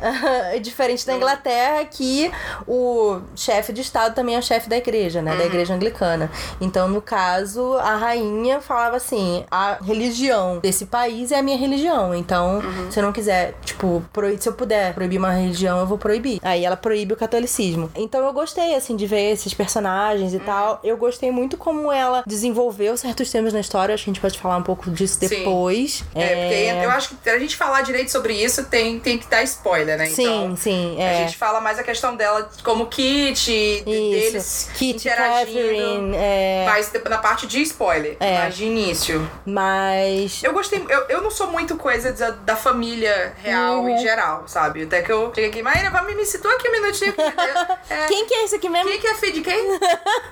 [SPEAKER 1] É diferente da Inglaterra, que o chefe de Estado também é o chefe da igreja, né? Da igreja anglicana. Então, no caso, a rainha falava assim: a religião desse país é a minha religião. Então, se eu não quiser, tipo, proibir, se eu puder proibir uma religião, eu vou proibir. Aí ela proíbe o catolicismo. Então eu gostei, assim, de ver esses personagens e tal. Eu gostei muito como ela desenvolveu certos temas na história. Acho que a gente pode falar um pouco disso
[SPEAKER 2] Sim.
[SPEAKER 1] depois.
[SPEAKER 2] É, porque eu acho que pra gente falar direito sobre isso, tem, tem que dar spoiler, né?
[SPEAKER 1] Sim,
[SPEAKER 2] então,
[SPEAKER 1] sim.
[SPEAKER 2] A
[SPEAKER 1] É.
[SPEAKER 2] gente fala mais a questão dela como Kit, de- deles
[SPEAKER 1] Isso. Kit,
[SPEAKER 2] interagindo.
[SPEAKER 1] Catherine, é,
[SPEAKER 2] Mas na parte de spoiler,
[SPEAKER 1] É.
[SPEAKER 2] mas de início.
[SPEAKER 1] Mas
[SPEAKER 2] Eu gostei, eu, eu não sou muito coisa da, da família real
[SPEAKER 1] Uhum.
[SPEAKER 2] em geral, sabe? Até que eu cheguei aqui, Maíra, vai me, situa aqui um minutinho. que- É,
[SPEAKER 1] quem que é esse aqui mesmo?
[SPEAKER 2] quem que é filho de quem?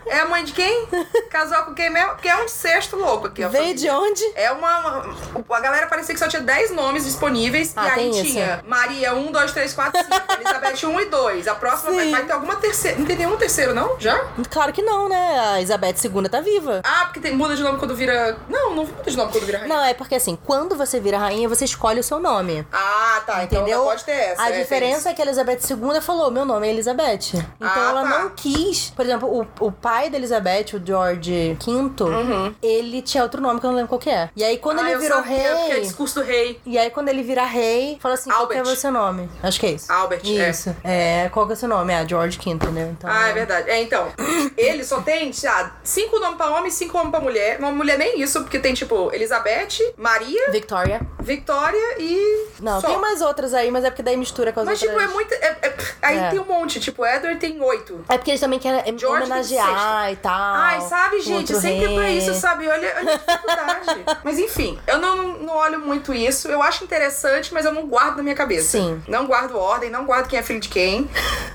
[SPEAKER 2] É a mãe de quem? Casou com quem mesmo? Porque é um incesto louco aqui. a
[SPEAKER 1] Veio de
[SPEAKER 2] família.
[SPEAKER 1] onde?
[SPEAKER 2] É uma. A galera parecia que só tinha 10 nomes disponíveis.
[SPEAKER 1] Ah,
[SPEAKER 2] e aí
[SPEAKER 1] tem isso.
[SPEAKER 2] tinha Maria 1, 2, 3, 4, 5. Elizabeth 1 e 2. A próxima vai, vai ter alguma terceira. Não tem nenhum terceiro, não? Já?
[SPEAKER 1] Claro que não, né? A Elizabeth II tá viva.
[SPEAKER 2] Ah, porque tem, muda de nome quando vira. Não, não muda de nome quando vira rainha.
[SPEAKER 1] Não, é porque assim, quando você vira rainha, você escolhe o seu nome.
[SPEAKER 2] Ah, tá. Então
[SPEAKER 1] Entendeu?
[SPEAKER 2] não pode ter essa.
[SPEAKER 1] a
[SPEAKER 2] é,
[SPEAKER 1] diferença é que a Elizabeth II falou: meu nome é Elizabeth. Então
[SPEAKER 2] Ah,
[SPEAKER 1] ela
[SPEAKER 2] tá.
[SPEAKER 1] não quis. Por exemplo, o, o pai da Elizabeth, o George V, ele tinha outro nome que eu não lembro qual que é. E aí, quando
[SPEAKER 2] Uhum. ah,
[SPEAKER 1] ele virou
[SPEAKER 2] sabia, porque é
[SPEAKER 1] rei.
[SPEAKER 2] discurso do rei.
[SPEAKER 1] E aí, quando ele vira rei, fala assim: qual que é
[SPEAKER 2] Albert.
[SPEAKER 1] o seu nome? Acho que é isso.
[SPEAKER 2] Albert, é.
[SPEAKER 1] Isso. É. qual que é o seu nome? É George V, entendeu? Então,
[SPEAKER 2] Ah, é verdade. É, então, ele só tem, lá, cinco nomes pra homem e cinco nomes pra mulher. Uma mulher nem isso, porque tem, tipo, Elizabeth, Maria,
[SPEAKER 1] Victoria.
[SPEAKER 2] Victoria e.
[SPEAKER 1] Não,
[SPEAKER 2] só.
[SPEAKER 1] tem mais outras aí, mas é porque daí mistura com as
[SPEAKER 2] Mas, tipo,
[SPEAKER 1] outras.
[SPEAKER 2] é muito. é- é- aí
[SPEAKER 1] É.
[SPEAKER 2] tem um monte. Tipo, Edward tem oito.
[SPEAKER 1] É porque eles também querem
[SPEAKER 2] George
[SPEAKER 1] homenagear e tal.
[SPEAKER 2] Ai, sabe, gente? Sempre pra
[SPEAKER 1] rei.
[SPEAKER 2] isso, sabe? Olha, olha a dificuldade. mas enfim, eu não, não olho muito isso. Eu acho interessante, mas eu não guardo na minha cabeça.
[SPEAKER 1] Sim.
[SPEAKER 2] Não guardo ordem, não guardo quem é filho de quem.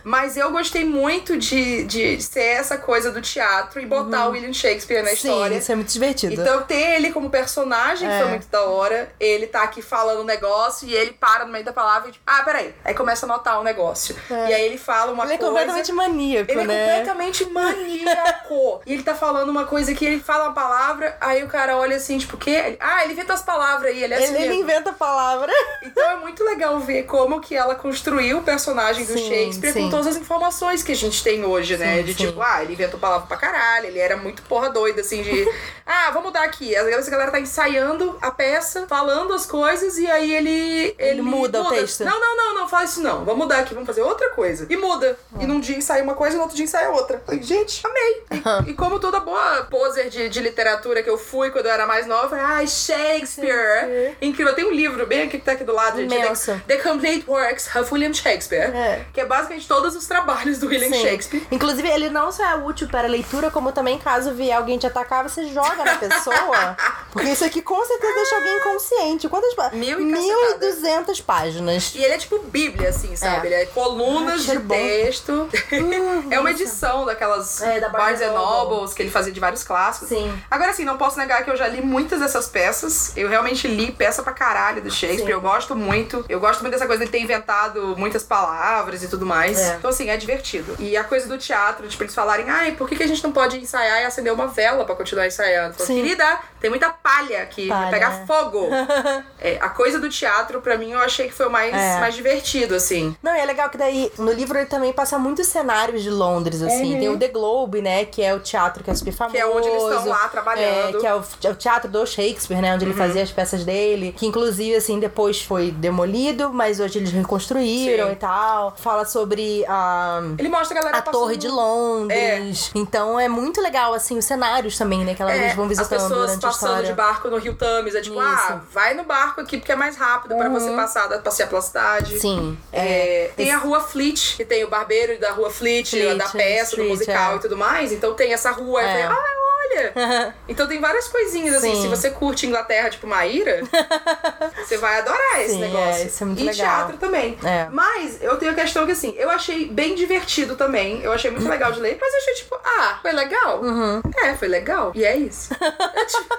[SPEAKER 2] Mas eu gostei muito de, de ser essa coisa do teatro e botar o William Shakespeare na
[SPEAKER 1] Uhum. Sim,
[SPEAKER 2] história.
[SPEAKER 1] isso é muito divertido.
[SPEAKER 2] Então, ter ele como personagem
[SPEAKER 1] É.
[SPEAKER 2] foi muito da hora. Ele tá aqui falando um negócio e ele para no meio da palavra e tipo, ah, peraí. Aí começa a anotar o negócio.
[SPEAKER 1] É.
[SPEAKER 2] E aí ele fala uma
[SPEAKER 1] ele é
[SPEAKER 2] coisa.
[SPEAKER 1] completamente maníaco,
[SPEAKER 2] Ele é
[SPEAKER 1] né?
[SPEAKER 2] completamente maníaco. e ele tá falando uma coisa que ele fala uma palavra, aí o cara olha assim, tipo, o quê? Ele, ah, ele inventa as palavras aí, ele é assim
[SPEAKER 1] Ele, ele inventa a palavra.
[SPEAKER 2] Então é muito legal ver como que ela construiu o personagem do
[SPEAKER 1] Sim,
[SPEAKER 2] Shakespeare
[SPEAKER 1] sim.
[SPEAKER 2] com todas as informações que a gente tem hoje, né?
[SPEAKER 1] Sim,
[SPEAKER 2] de tipo, ah, ele inventou palavra pra caralho, ele era muito porra doida, assim, de. ah, vamos mudar aqui. Às vezes a galera tá ensaiando a peça, falando as coisas, e aí ele. Ele,
[SPEAKER 1] muda o texto.
[SPEAKER 2] Não, não, não, não, fala isso não. Vamos mudar aqui, vamos fazer outra coisa. E muda. E num dia ensaia uma coisa e no outro dia ensaia outra. Falei, gente, amei. E, e como toda boa poser de, de literatura que eu fui quando eu era mais nova, ai, Shakespeare.
[SPEAKER 1] Shakespeare.
[SPEAKER 2] Incrível. Tem um livro bem aqui que tá aqui do lado, gente. The, The Complete Works of William Shakespeare.
[SPEAKER 1] É.
[SPEAKER 2] Que é basicamente todos os trabalhos do William
[SPEAKER 1] Sim.
[SPEAKER 2] Shakespeare.
[SPEAKER 1] Inclusive, ele não só é útil para leitura, como também, caso vier alguém te atacar, você joga na pessoa. Porque isso aqui com certeza deixa alguém inconsciente. Quantas páginas?
[SPEAKER 2] Mil e.
[SPEAKER 1] 1.200 páginas.
[SPEAKER 2] E ele é tipo bíblia, assim, sabe?
[SPEAKER 1] É.
[SPEAKER 2] Ele é colunas
[SPEAKER 1] Ah,
[SPEAKER 2] de
[SPEAKER 1] bom.
[SPEAKER 2] texto.
[SPEAKER 1] Hum,
[SPEAKER 2] é uma edição daquelas
[SPEAKER 1] É, da
[SPEAKER 2] Barnes. Nobles que ele fazia de vários clássicos.
[SPEAKER 1] Sim.
[SPEAKER 2] Agora, assim, não posso negar que eu já li muitas dessas peças. Eu realmente li peça pra caralho do Shakespeare.
[SPEAKER 1] Sim.
[SPEAKER 2] Eu gosto muito. Eu gosto muito dessa coisa de ter inventado muitas palavras e tudo mais.
[SPEAKER 1] É.
[SPEAKER 2] Então, assim, é divertido. E a coisa do teatro, tipo, eles falarem, ai, por que, que a gente não pode ensaiar e acender uma vela pra continuar ensaiando?
[SPEAKER 1] Sim.
[SPEAKER 2] Querida, tem muita palha aqui, vai
[SPEAKER 1] Palha,
[SPEAKER 2] pegar
[SPEAKER 1] é.
[SPEAKER 2] fogo. É, a coisa do teatro, pra mim, eu achei que foi o mais,
[SPEAKER 1] É.
[SPEAKER 2] mais divertido, assim.
[SPEAKER 1] Não, e é legal que daí, no livro ele também passa muitos cenários de Londres, assim.
[SPEAKER 2] Uhum.
[SPEAKER 1] Tem o The Globe, né? Que é o teatro que é super famoso.
[SPEAKER 2] Que é onde eles estão lá trabalhando.
[SPEAKER 1] É, que é o, é o teatro do Shakespeare, né? Onde
[SPEAKER 2] Uhum.
[SPEAKER 1] ele fazia as peças dele. Que inclusive, assim, depois foi demolido, mas hoje eles reconstruíram
[SPEAKER 2] Sim.
[SPEAKER 1] e tal. Fala sobre a.
[SPEAKER 2] Ele mostra a galera
[SPEAKER 1] A Torre de Londres. Então é muito legal, assim, os cenários também, né? Que elas
[SPEAKER 2] É,
[SPEAKER 1] vão
[SPEAKER 2] as
[SPEAKER 1] visitando
[SPEAKER 2] pessoas
[SPEAKER 1] durante a
[SPEAKER 2] passando de barco no Rio Thames. É tipo,
[SPEAKER 1] Isso.
[SPEAKER 2] ah, vai no barco aqui porque é mais rápido pra você passar, da- passear pela cidade.
[SPEAKER 1] Sim.
[SPEAKER 2] É, tem
[SPEAKER 1] esse-
[SPEAKER 2] a Rua Fleet, que tem o barbeiro da Rua Fleet,
[SPEAKER 1] Fleet,
[SPEAKER 2] da peça, do
[SPEAKER 1] Street,
[SPEAKER 2] musical
[SPEAKER 1] é.
[SPEAKER 2] e tudo mais. Então tem essa rua.
[SPEAKER 1] É.
[SPEAKER 2] É. Ah, olha! então tem várias coisinhas assim.
[SPEAKER 1] Sim.
[SPEAKER 2] Se você curte Inglaterra, tipo Maíra, você vai adorar esse
[SPEAKER 1] Sim,
[SPEAKER 2] negócio.
[SPEAKER 1] é, isso é muito
[SPEAKER 2] e
[SPEAKER 1] legal.
[SPEAKER 2] teatro também.
[SPEAKER 1] É.
[SPEAKER 2] Mas eu tenho a questão que assim, eu achei bem divertido também. Eu achei muito legal de ler, mas eu achei tipo, ah, foi legal?
[SPEAKER 1] Uhum.
[SPEAKER 2] É, foi legal. E é isso. É tipo-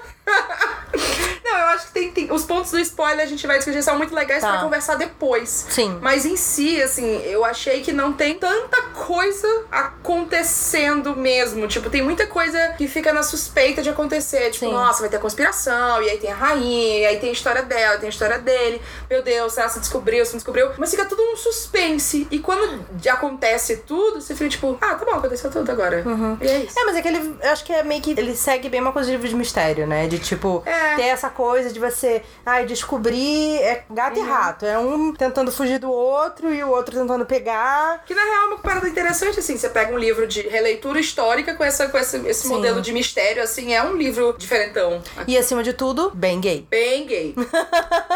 [SPEAKER 2] Não, eu acho que tem, tem- Os pontos do spoiler a gente vai discutir são muito legais
[SPEAKER 1] Tá.
[SPEAKER 2] pra conversar depois.
[SPEAKER 1] Sim.
[SPEAKER 2] Mas em si, assim, eu achei que não tem tanta coisa acontecendo mesmo. Tipo, tem muita coisa que fica na suspeita de acontecer. Tipo,
[SPEAKER 1] Sim.
[SPEAKER 2] nossa, vai ter conspiração, e aí tem a rainha, e aí tem a história dela, tem a história dele. Meu Deus, será que se descobriu, se não descobriu? Mas fica tudo um suspense. E quando acontece tudo, você fica tipo, ah, tá bom, aconteceu tudo agora. E é isso.
[SPEAKER 1] É, mas é que ele, eu acho que é meio que ele segue bem uma coisa de livro de mistério, né? De tipo,
[SPEAKER 2] É.
[SPEAKER 1] ter essa coisa de você, ai, descobrir é gato
[SPEAKER 2] Uhum.
[SPEAKER 1] e rato. É um tentando fugir do outro e o outro tentando pegar.
[SPEAKER 2] Que na real é uma parada interessante, assim. Você pega um livro de releitura histórica com, essa, com esse, esse modelo de mistério, assim, é um livro diferentão.
[SPEAKER 1] E acima de tudo, bem gay.
[SPEAKER 2] Bem gay.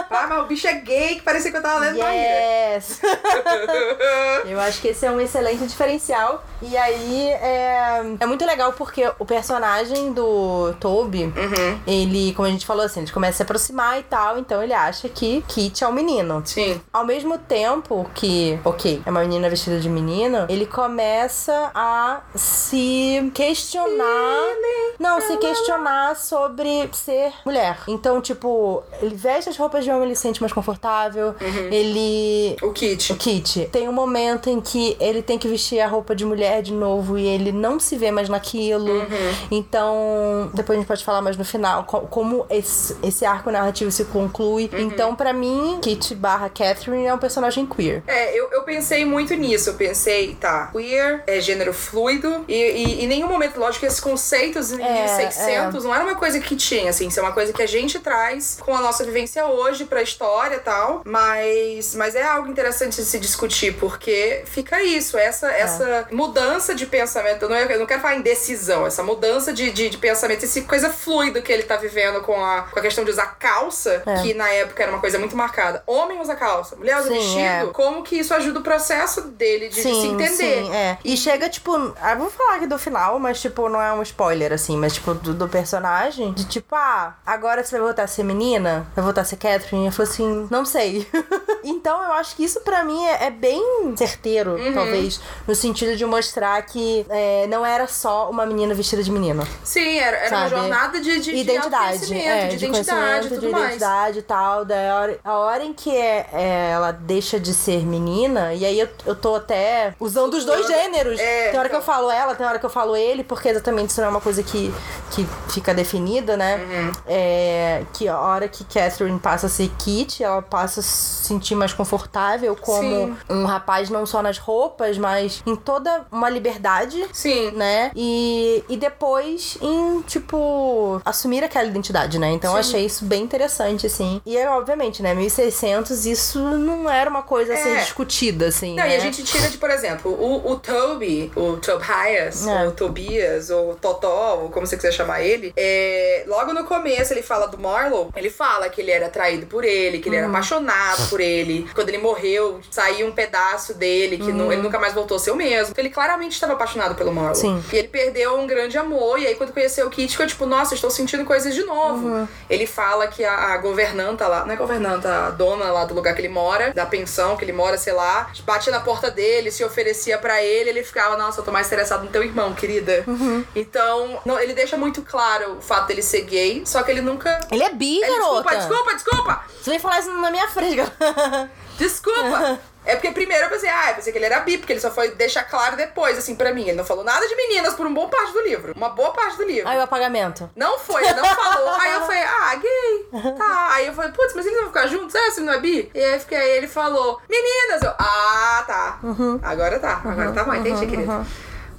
[SPEAKER 2] ah, mas o bicho é gay, que parecia que eu tava lendo.
[SPEAKER 1] Yes! Eu acho que esse é um excelente diferencial. E aí é, é muito legal porque o personagem do Toby,
[SPEAKER 2] Uhum.
[SPEAKER 1] ele, como a gente falou assim, ele começa a se aproximar e tal, então ele acha que Kit é um menino.
[SPEAKER 2] Sim.
[SPEAKER 1] Ao mesmo tempo que, ok, é uma menina vestida de menino, ele ele começa a se questionar. Não, se questionar sobre ser mulher. Então, tipo, ele veste as roupas de homem, ele se sente mais confortável. Ele.
[SPEAKER 2] O Kit.
[SPEAKER 1] O Kit. Tem um momento em que ele tem que vestir a roupa de mulher de novo e ele não se vê mais naquilo. Então, depois a gente pode falar mais no final co- como esse, esse arco narrativo se conclui. Então, pra mim, Kit barra Catherine é um personagem queer.
[SPEAKER 2] É, eu, eu pensei muito nisso. Eu pensei, tá, queer, é gênero fluido. E, e em nenhum momento, lógico esses conceitos em
[SPEAKER 1] É,
[SPEAKER 2] 1600 não era uma coisa que tinha, assim. Isso é uma coisa que a gente traz com a nossa vivência hoje pra história e tal. Mas, mas é algo interessante de se discutir, porque fica isso, essa, essa mudança de pensamento. Eu não, eu não quero falar em decisão, essa mudança de, de, de pensamento, essa coisa fluida que ele tá vivendo com a, com a questão de usar calça,
[SPEAKER 1] É.
[SPEAKER 2] que na época era uma coisa muito marcada. Homem usa calça, mulher usa
[SPEAKER 1] Sim,
[SPEAKER 2] vestido.
[SPEAKER 1] é.
[SPEAKER 2] Como que isso ajuda o processo dele de, de se entender?
[SPEAKER 1] Sim, é. E chega, tipo, ah, vou falar aqui do final, mas, tipo, não é um spoiler, assim, mas, tipo, do, do personagem, de tipo, ah, agora você vai voltar a ser menina? Vai voltar a ser Catherine? Eu falei assim, não sei. então, eu acho que isso pra mim é, é bem certeiro,
[SPEAKER 2] Uhum.
[SPEAKER 1] talvez, no sentido de mostrar que é, não era só uma menina vestida de menino.
[SPEAKER 2] Sim, era, era uma jornada de, de, de
[SPEAKER 1] identidade,
[SPEAKER 2] autoconhecimento,
[SPEAKER 1] é,
[SPEAKER 2] de,
[SPEAKER 1] de
[SPEAKER 2] identidade tudo
[SPEAKER 1] de
[SPEAKER 2] mais.
[SPEAKER 1] identidade e tal. Daí a hora, a hora em que é, é, ela deixa de ser menina, e aí eu, eu tô até usando os dois gêneros.
[SPEAKER 2] é,
[SPEAKER 1] tem hora que eu
[SPEAKER 2] então.
[SPEAKER 1] falo ela, tem hora que eu falo ele, porque exatamente isso não é uma coisa que, que fica definida, né?
[SPEAKER 2] Uhum.
[SPEAKER 1] É, que a hora que Catherine passa a ser Kit, ela passa a se sentir mais confortável como
[SPEAKER 2] Sim.
[SPEAKER 1] um rapaz, não só nas roupas, mas em toda uma liberdade
[SPEAKER 2] Sim.
[SPEAKER 1] né? E, e depois em, tipo, assumir aquela identidade, né? Então eu
[SPEAKER 2] Sim.
[SPEAKER 1] achei isso bem interessante, assim. E é, obviamente, né? 1600, isso não era uma coisa a ser
[SPEAKER 2] É.
[SPEAKER 1] discutida, assim.
[SPEAKER 2] Não,
[SPEAKER 1] né?
[SPEAKER 2] e a gente tira de, por exemplo, o, o Toby, o Tobias,
[SPEAKER 1] É.
[SPEAKER 2] ou Tobias, ou Totó, ou como você quiser chamar ele, é, logo no começo ele fala do Marlowe, ele fala que ele era atraído por ele, que ele
[SPEAKER 1] Uhum.
[SPEAKER 2] era apaixonado por ele. Quando ele morreu, saiu um pedaço dele, que nu- ele nunca mais voltou a ser o mesmo. Então ele claramente estava apaixonado pelo Marlowe.
[SPEAKER 1] Sim.
[SPEAKER 2] E ele perdeu um grande amor, e aí quando conheceu o Kit, ficou tipo, nossa, estou sentindo coisas de novo.
[SPEAKER 1] Uhum.
[SPEAKER 2] Ele fala que a, a governanta lá, não é governanta, a dona lá do lugar que ele mora, da pensão que ele mora, sei lá, batia na porta dele, se oferecia pra ele, ele ficava, nossa, eu tô mais interessado no teu irmão, querida.
[SPEAKER 1] Uhum.
[SPEAKER 2] Então, não, ele deixa muito claro o fato dele ser gay, só que ele nunca.
[SPEAKER 1] Ele é bi,
[SPEAKER 2] Ele,
[SPEAKER 1] garota.
[SPEAKER 2] desculpa, desculpa, desculpa!
[SPEAKER 1] Você vem falar isso na minha frente, garota.
[SPEAKER 2] Desculpa! É porque primeiro eu pensei, ah, eu pensei que ele era bi, porque ele só foi deixar claro depois, assim, pra mim. Ele não falou nada de meninas por uma boa parte do livro. Uma boa parte do livro.
[SPEAKER 1] Aí o apagamento.
[SPEAKER 2] Não foi, ele não falou. aí eu falei, ah, gay. Tá. Aí eu falei, putz, mas eles vão ficar juntos? É, se não é bi? E aí fiquei, aí ele falou, meninas. Eu, ah, tá. Agora tá. Agora tá bom, entendi, querido.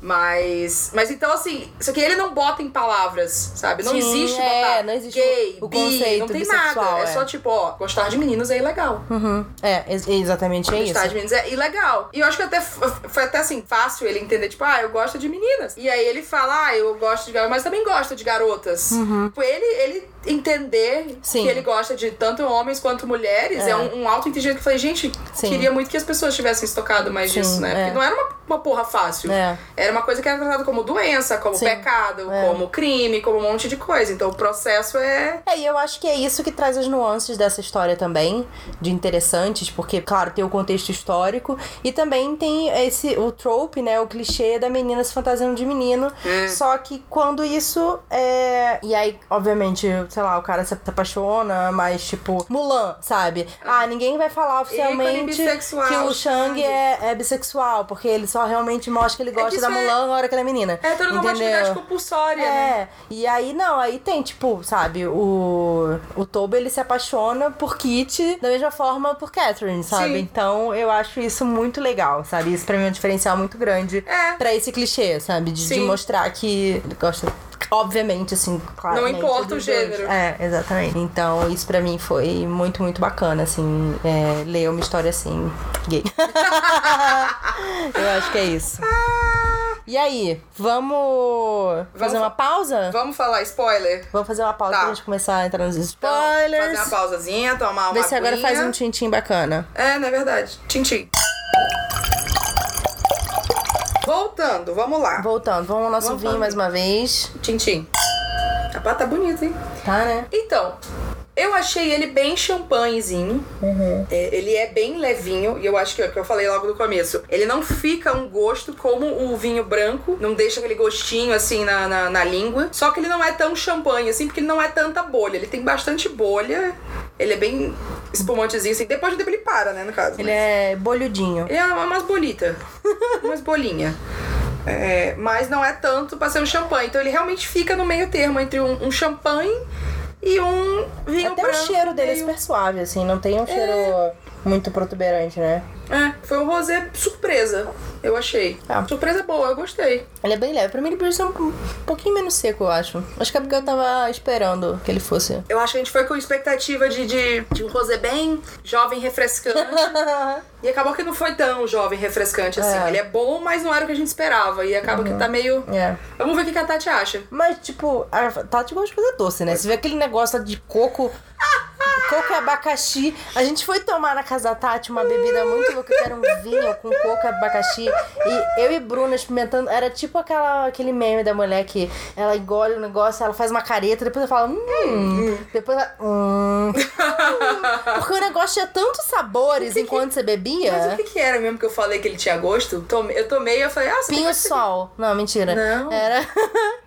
[SPEAKER 2] Mas. Mas então, assim, só que ele não bota em palavras, sabe? Não
[SPEAKER 1] Sim,
[SPEAKER 2] existe
[SPEAKER 1] é,
[SPEAKER 2] botar
[SPEAKER 1] não existe
[SPEAKER 2] gay,
[SPEAKER 1] o
[SPEAKER 2] bi,
[SPEAKER 1] conceito
[SPEAKER 2] não tem
[SPEAKER 1] bissexual,
[SPEAKER 2] nada. É.
[SPEAKER 1] é.
[SPEAKER 2] só tipo, ó, gostar de meninos é ilegal.
[SPEAKER 1] Uhum. É, ex- exatamente é isso.
[SPEAKER 2] Gostar de meninos é ilegal. E eu acho que até foi até assim, fácil ele entender, tipo, ah, eu gosto de meninas. E aí ele fala, ah, eu gosto de garotas, mas também gosto de garotas. Tipo, ele, ele entender.
[SPEAKER 1] Sim.
[SPEAKER 2] que ele gosta de tanto homens quanto mulheres é,
[SPEAKER 1] É.
[SPEAKER 2] um, um auto-entendimento que eu falei, gente,
[SPEAKER 1] Sim.
[SPEAKER 2] queria muito que as pessoas tivessem se tocado mais
[SPEAKER 1] Sim,
[SPEAKER 2] disso, né?
[SPEAKER 1] é.
[SPEAKER 2] Porque não era uma, uma porra fácil.
[SPEAKER 1] É.
[SPEAKER 2] Era uma coisa que era tratada como doença, como pecado,
[SPEAKER 1] É.
[SPEAKER 2] como crime, como um monte de coisa. Então o processo é.
[SPEAKER 1] É, e eu acho que é isso que traz as nuances dessa história também, de interessantes, porque, claro, tem o contexto histórico e também tem esse o trope, né, o clichê da menina se fantasiando de menino.
[SPEAKER 2] Hum.
[SPEAKER 1] Só que quando isso é. E aí, obviamente, sei lá, o cara se apaixona, mas tipo, Mulan, sabe? Ah, ninguém vai falar oficialmente que o Shang é, é bissexual, porque ele só realmente mostra que ele
[SPEAKER 2] que
[SPEAKER 1] gosta
[SPEAKER 2] isso
[SPEAKER 1] da
[SPEAKER 2] é-
[SPEAKER 1] Mulan na hora que ela é menina.
[SPEAKER 2] É heteronormatividade
[SPEAKER 1] entendeu?
[SPEAKER 2] compulsória, né?
[SPEAKER 1] É, e aí não, aí tem, tipo, sabe, o, o Toby ele se apaixona por Kit da mesma forma por Catherine, sabe?
[SPEAKER 2] Sim.
[SPEAKER 1] Então eu acho isso muito legal, sabe? Isso pra mim é um diferencial muito grande
[SPEAKER 2] É.
[SPEAKER 1] pra esse clichê, sabe? De, de mostrar que ele gosta. Obviamente, assim, claro.
[SPEAKER 2] Não importa o gênero.
[SPEAKER 1] É, exatamente. Então, isso pra mim foi muito, muito bacana, assim, é, ler uma história assim, gay. eu acho que é isso. E aí, vamos, fazer uma pausa?
[SPEAKER 2] Vamos falar spoiler?
[SPEAKER 1] Vamos fazer uma pausa
[SPEAKER 2] Tá.
[SPEAKER 1] pra gente começar a entrar nos
[SPEAKER 2] Então,
[SPEAKER 1] spoilers.
[SPEAKER 2] fazer uma pausazinha, tomar uma
[SPEAKER 1] Vê se agora faz um tintim bacana.
[SPEAKER 2] É, não é verdade. Tintim. Voltando, vamos lá.
[SPEAKER 1] Voltando, vamos ao nosso
[SPEAKER 2] Vamos
[SPEAKER 1] vinho mais uma vez.
[SPEAKER 2] Tintim. A pata tá bonita, hein?
[SPEAKER 1] Tá, né?
[SPEAKER 2] Então, Eu achei ele bem champanhezinho. É, ele é bem levinho, e eu acho que é o que eu falei logo no começo. Ele não fica um gosto como o vinho branco, não deixa aquele gostinho assim na, na, na língua. Só que ele não é tão champanhe assim, porque ele não é tanta bolha. Ele tem bastante bolha. Ele é bem espumantezinho, assim. Depois de tempo ele para, né, no caso.
[SPEAKER 1] Ele
[SPEAKER 2] mas-
[SPEAKER 1] é bolhudinho.
[SPEAKER 2] Ele é umas bolitas. umas bolinhas. É, mas não é tanto pra ser um champanhe. Então ele realmente fica no meio termo entre um, um champanhe e um vinho
[SPEAKER 1] Até
[SPEAKER 2] branco.
[SPEAKER 1] o cheiro dele é
[SPEAKER 2] meio-
[SPEAKER 1] super suave, assim, não tem um cheiro muito protuberante, né?
[SPEAKER 2] É, foi um rosé surpresa, eu achei.
[SPEAKER 1] Ah.
[SPEAKER 2] Surpresa boa, eu gostei.
[SPEAKER 1] Ele é bem leve. Pra mim ele podia ser um, um pouquinho menos seco, eu acho. Acho que é porque eu tava esperando que ele fosse.
[SPEAKER 2] Eu acho que a gente foi com expectativa de, de, de um rosé bem jovem, refrescante. e acabou que não foi tão jovem, refrescante assim.
[SPEAKER 1] É.
[SPEAKER 2] Ele é bom, mas não era o que a gente esperava. E acaba que tá meio.
[SPEAKER 1] É.
[SPEAKER 2] Vamos ver o que que a Tati acha.
[SPEAKER 1] Mas, tipo, a Tati gosta de coisa doce, né? Você vê aquele negócio de coco. Coco e abacaxi. A gente foi tomar na casa da Tati uma bebida muito louca, que era um vinho com coco e abacaxi. E eu e Bruna experimentando. Era tipo aquela, aquele meme da mulher que ela engole o negócio, ela faz uma careta, depois ela fala, hum. Depois ela. Hum. Porque o negócio tinha tantos sabores enquanto você bebia.
[SPEAKER 2] Mas o que, que era mesmo que eu falei que ele tinha gosto? Eu tomei e eu falei, ah,
[SPEAKER 1] Pinho sol. Não, mentira.
[SPEAKER 2] Não.
[SPEAKER 1] Era.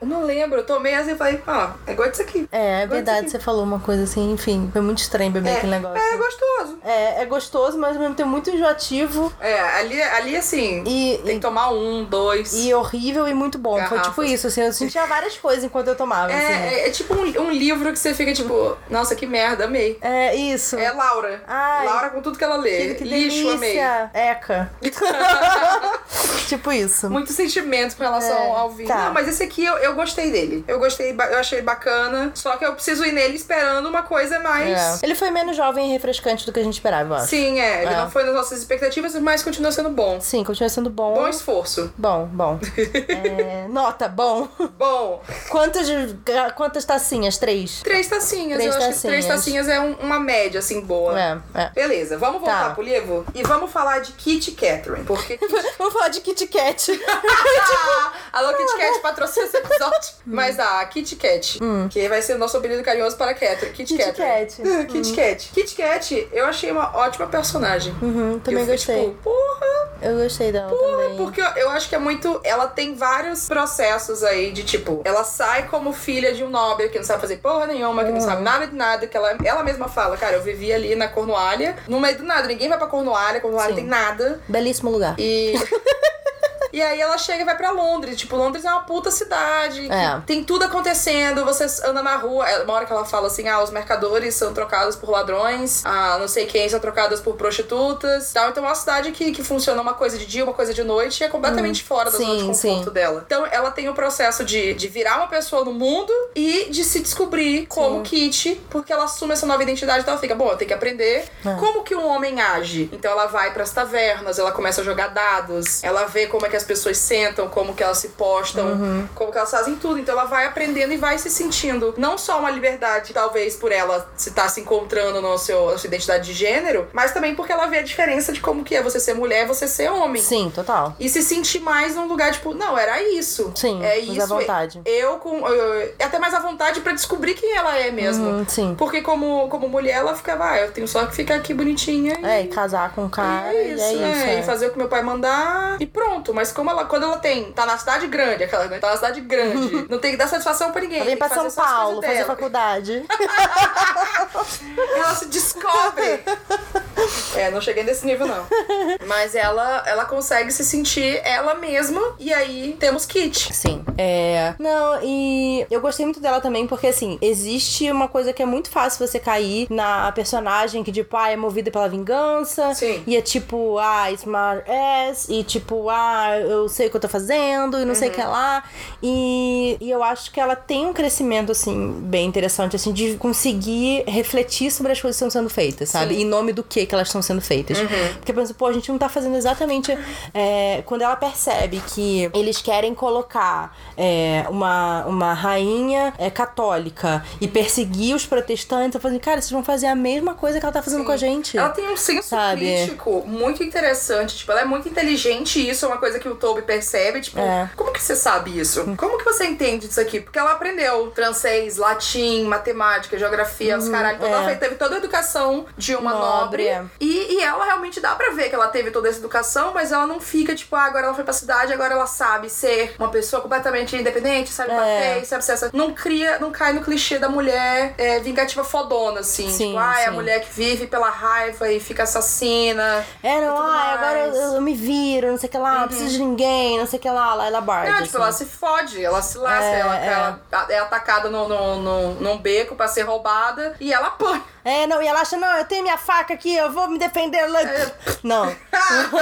[SPEAKER 2] Eu não lembro. Eu tomei assim e falei, ah, é igual disso aqui.
[SPEAKER 1] É, é verdade, você falou uma coisa assim, enfim. Foi muito estranho beber
[SPEAKER 2] aqui.
[SPEAKER 1] aquele
[SPEAKER 2] É,
[SPEAKER 1] negócio.
[SPEAKER 2] é gostoso.
[SPEAKER 1] É, é gostoso, mas ao mesmo tempo muito enjoativo
[SPEAKER 2] É, ali, ali assim,
[SPEAKER 1] e,
[SPEAKER 2] tem que tomar um, dois.
[SPEAKER 1] e, e horrível e muito bom. Foi
[SPEAKER 2] Garrafas.
[SPEAKER 1] tipo isso, assim, eu sentia várias coisas enquanto eu tomava, assim.
[SPEAKER 2] É, é, é tipo um, um livro que você fica tipo, nossa, que merda, amei.
[SPEAKER 1] É, isso.
[SPEAKER 2] É Laura.
[SPEAKER 1] Ai.
[SPEAKER 2] Laura com tudo que ela lê.
[SPEAKER 1] que, que
[SPEAKER 2] Lixo, amei.
[SPEAKER 1] delícia. Eca. tipo isso.
[SPEAKER 2] Muito sentimento com relação
[SPEAKER 1] É,
[SPEAKER 2] ao vinho.
[SPEAKER 1] tá.
[SPEAKER 2] Não, mas esse aqui eu, eu gostei dele. Eu gostei, eu achei bacana. Só que eu preciso ir nele esperando uma coisa mais.
[SPEAKER 1] É. Ele foi menos jovem e refrescante do que a gente esperava, eu acho.
[SPEAKER 2] Sim, é. Ele
[SPEAKER 1] É.
[SPEAKER 2] não foi nas nossas expectativas, mas continua sendo bom.
[SPEAKER 1] Sim, continua sendo bom.
[SPEAKER 2] Bom esforço.
[SPEAKER 1] Bom, bom. É, nota, bom.
[SPEAKER 2] Bom,
[SPEAKER 1] Quantas, quantas tacinhas? Três?
[SPEAKER 2] três tacinhas.
[SPEAKER 1] Três
[SPEAKER 2] eu acho que três
[SPEAKER 1] tacinhas.
[SPEAKER 2] tacinhas é um- uma média, assim, boa.
[SPEAKER 1] É, é.
[SPEAKER 2] Beleza, vamos voltar
[SPEAKER 1] Tá.
[SPEAKER 2] pro livro e vamos falar de Kit Catherine. Porque Kit...
[SPEAKER 1] Vamos falar de Kit Kat.
[SPEAKER 2] Alô, Kit Kat patrocina esse episódio. Mas a Kit Kat, que vai ser o nosso apelido carinhoso para Catherine. Kit,
[SPEAKER 1] Hum. Kit
[SPEAKER 2] Catherine.
[SPEAKER 1] Kat.
[SPEAKER 2] Kit Kat. Kit Kat, eu achei uma ótima personagem.
[SPEAKER 1] Uhum, também
[SPEAKER 2] eu fui,
[SPEAKER 1] gostei.
[SPEAKER 2] Tipo, porra,
[SPEAKER 1] Eu gostei dela
[SPEAKER 2] porra,
[SPEAKER 1] também.
[SPEAKER 2] porque eu, eu acho que é muito. Ela tem vários processos aí de tipo, ela sai como filha de um nobre que não sabe fazer porra nenhuma, que não sabe nada de nada, que ela, ela mesma fala, cara, eu vivi ali na Cornualha, no meio do nada, ninguém vai pra Cornualha, Cornualha
[SPEAKER 1] Sim.
[SPEAKER 2] tem nada.
[SPEAKER 1] Belíssimo lugar.
[SPEAKER 2] E. E aí ela chega e vai pra Londres. Tipo, Londres é uma puta cidade.
[SPEAKER 1] É.
[SPEAKER 2] Tem tudo acontecendo. Você anda na rua. é, Uma hora que ela fala assim: ah, os mercadores são trocados por ladrões. Ah, não sei quem são trocadas por prostitutas. Tal. Então é uma cidade que, que funciona uma coisa de dia, uma coisa de noite. E é completamente fora da
[SPEAKER 1] Sim,
[SPEAKER 2] zona de conforto
[SPEAKER 1] sim.
[SPEAKER 2] dela. Então ela tem o processo de, de virar uma pessoa no mundo e de se descobrir como Kitty. Porque ela assume essa nova identidade. Então ela fica: bom, eu tenho que aprender
[SPEAKER 1] É.
[SPEAKER 2] como que um homem age. Então ela vai pras tavernas, ela começa a jogar dados, ela vê como é que as pessoas sentam, como que elas se postam,
[SPEAKER 1] Uhum.
[SPEAKER 2] como que elas fazem tudo. Então ela vai aprendendo e vai se sentindo não só uma liberdade, talvez por ela se estar se encontrando no seu, na sua identidade de gênero, mas também porque ela vê a diferença de como que é você ser mulher e você ser homem.
[SPEAKER 1] Sim, total.
[SPEAKER 2] E se sentir mais num lugar, tipo, não, era isso.
[SPEAKER 1] Sim,
[SPEAKER 2] é isso.
[SPEAKER 1] à vontade.
[SPEAKER 2] Eu com. eu- é até mais à vontade pra descobrir quem ela é mesmo.
[SPEAKER 1] Hum, sim.
[SPEAKER 2] Porque como, como mulher, ela ficava, ah, eu tenho só que ficar aqui bonitinha. e-
[SPEAKER 1] É, e casar com o cara,
[SPEAKER 2] e é
[SPEAKER 1] e
[SPEAKER 2] isso,
[SPEAKER 1] é isso.
[SPEAKER 2] é,
[SPEAKER 1] é.
[SPEAKER 2] E fazer o que meu pai mandar e pronto. Mas como ela, quando ela tem, tá na cidade grande, aquela, né? Tá na cidade grande, não tem que dar satisfação pra ninguém.
[SPEAKER 1] Ela vem pra São Paulo fazer faculdade.
[SPEAKER 2] Ela se descobre. é, não cheguei nesse nível, não. Mas ela, ela consegue se sentir ela mesma. E aí temos Kit.
[SPEAKER 1] Sim. É. Não, e eu gostei muito dela também, porque assim, existe uma coisa que é muito fácil você cair na personagem que, tipo, ah, é movida pela vingança.
[SPEAKER 2] Sim.
[SPEAKER 1] E é tipo, ah, smart ass. E tipo, ah, eu sei o que eu tô fazendo e não sei o que lá. E, e eu acho que ela tem um crescimento, assim, bem interessante, assim, de conseguir refletir sobre as coisas que estão sendo feitas, sabe?
[SPEAKER 2] Sim.
[SPEAKER 1] Em nome do que que elas estão sendo feitas.
[SPEAKER 2] Uhum.
[SPEAKER 1] Porque pensa, pô, a gente não tá fazendo exatamente. é, quando ela percebe que eles querem colocar é, uma, uma rainha é, católica e perseguir os protestantes, eu falei, cara, vocês vão fazer a mesma coisa que ela tá fazendo com a gente.
[SPEAKER 2] Ela tem um senso
[SPEAKER 1] Sabe?
[SPEAKER 2] crítico muito interessante. Tipo, ela é muito inteligente e isso é uma coisa que o Toby percebe. Tipo,
[SPEAKER 1] É.
[SPEAKER 2] como que você sabe isso? Como que você entende disso aqui? Porque ela aprendeu francês, latim, matemática, geografia, os caralho. Então
[SPEAKER 1] é.
[SPEAKER 2] ela teve toda a educação de uma nobre.
[SPEAKER 1] Nobre, é.
[SPEAKER 2] E, e ela realmente dá pra ver que ela teve toda essa educação, mas ela não fica, tipo, ah, agora ela foi pra cidade, agora ela sabe ser uma pessoa completamente independente, sabe
[SPEAKER 1] É.
[SPEAKER 2] bater, sabe ser essa. Não cria, não cai no clichê da mulher é, vingativa fodona, assim.
[SPEAKER 1] Sim,
[SPEAKER 2] tipo, ah, é a mulher que vive pela raiva e fica assassina.
[SPEAKER 1] É, não, ah, agora.
[SPEAKER 2] Uhum.
[SPEAKER 1] eu, eu me viro, não sei o que lá, não preciso de ninguém, não sei o que lá, ela Bard.
[SPEAKER 2] Tipo,
[SPEAKER 1] assim.
[SPEAKER 2] ela se fode, ela se lasca,
[SPEAKER 1] É,
[SPEAKER 2] ela,
[SPEAKER 1] é.
[SPEAKER 2] ela é atacada no, no, no, num beco pra ser roubada e ela apanha.
[SPEAKER 1] É, não, e ela acha, não, eu tenho minha faca aqui, eu vou me defender.
[SPEAKER 2] É.
[SPEAKER 1] Não.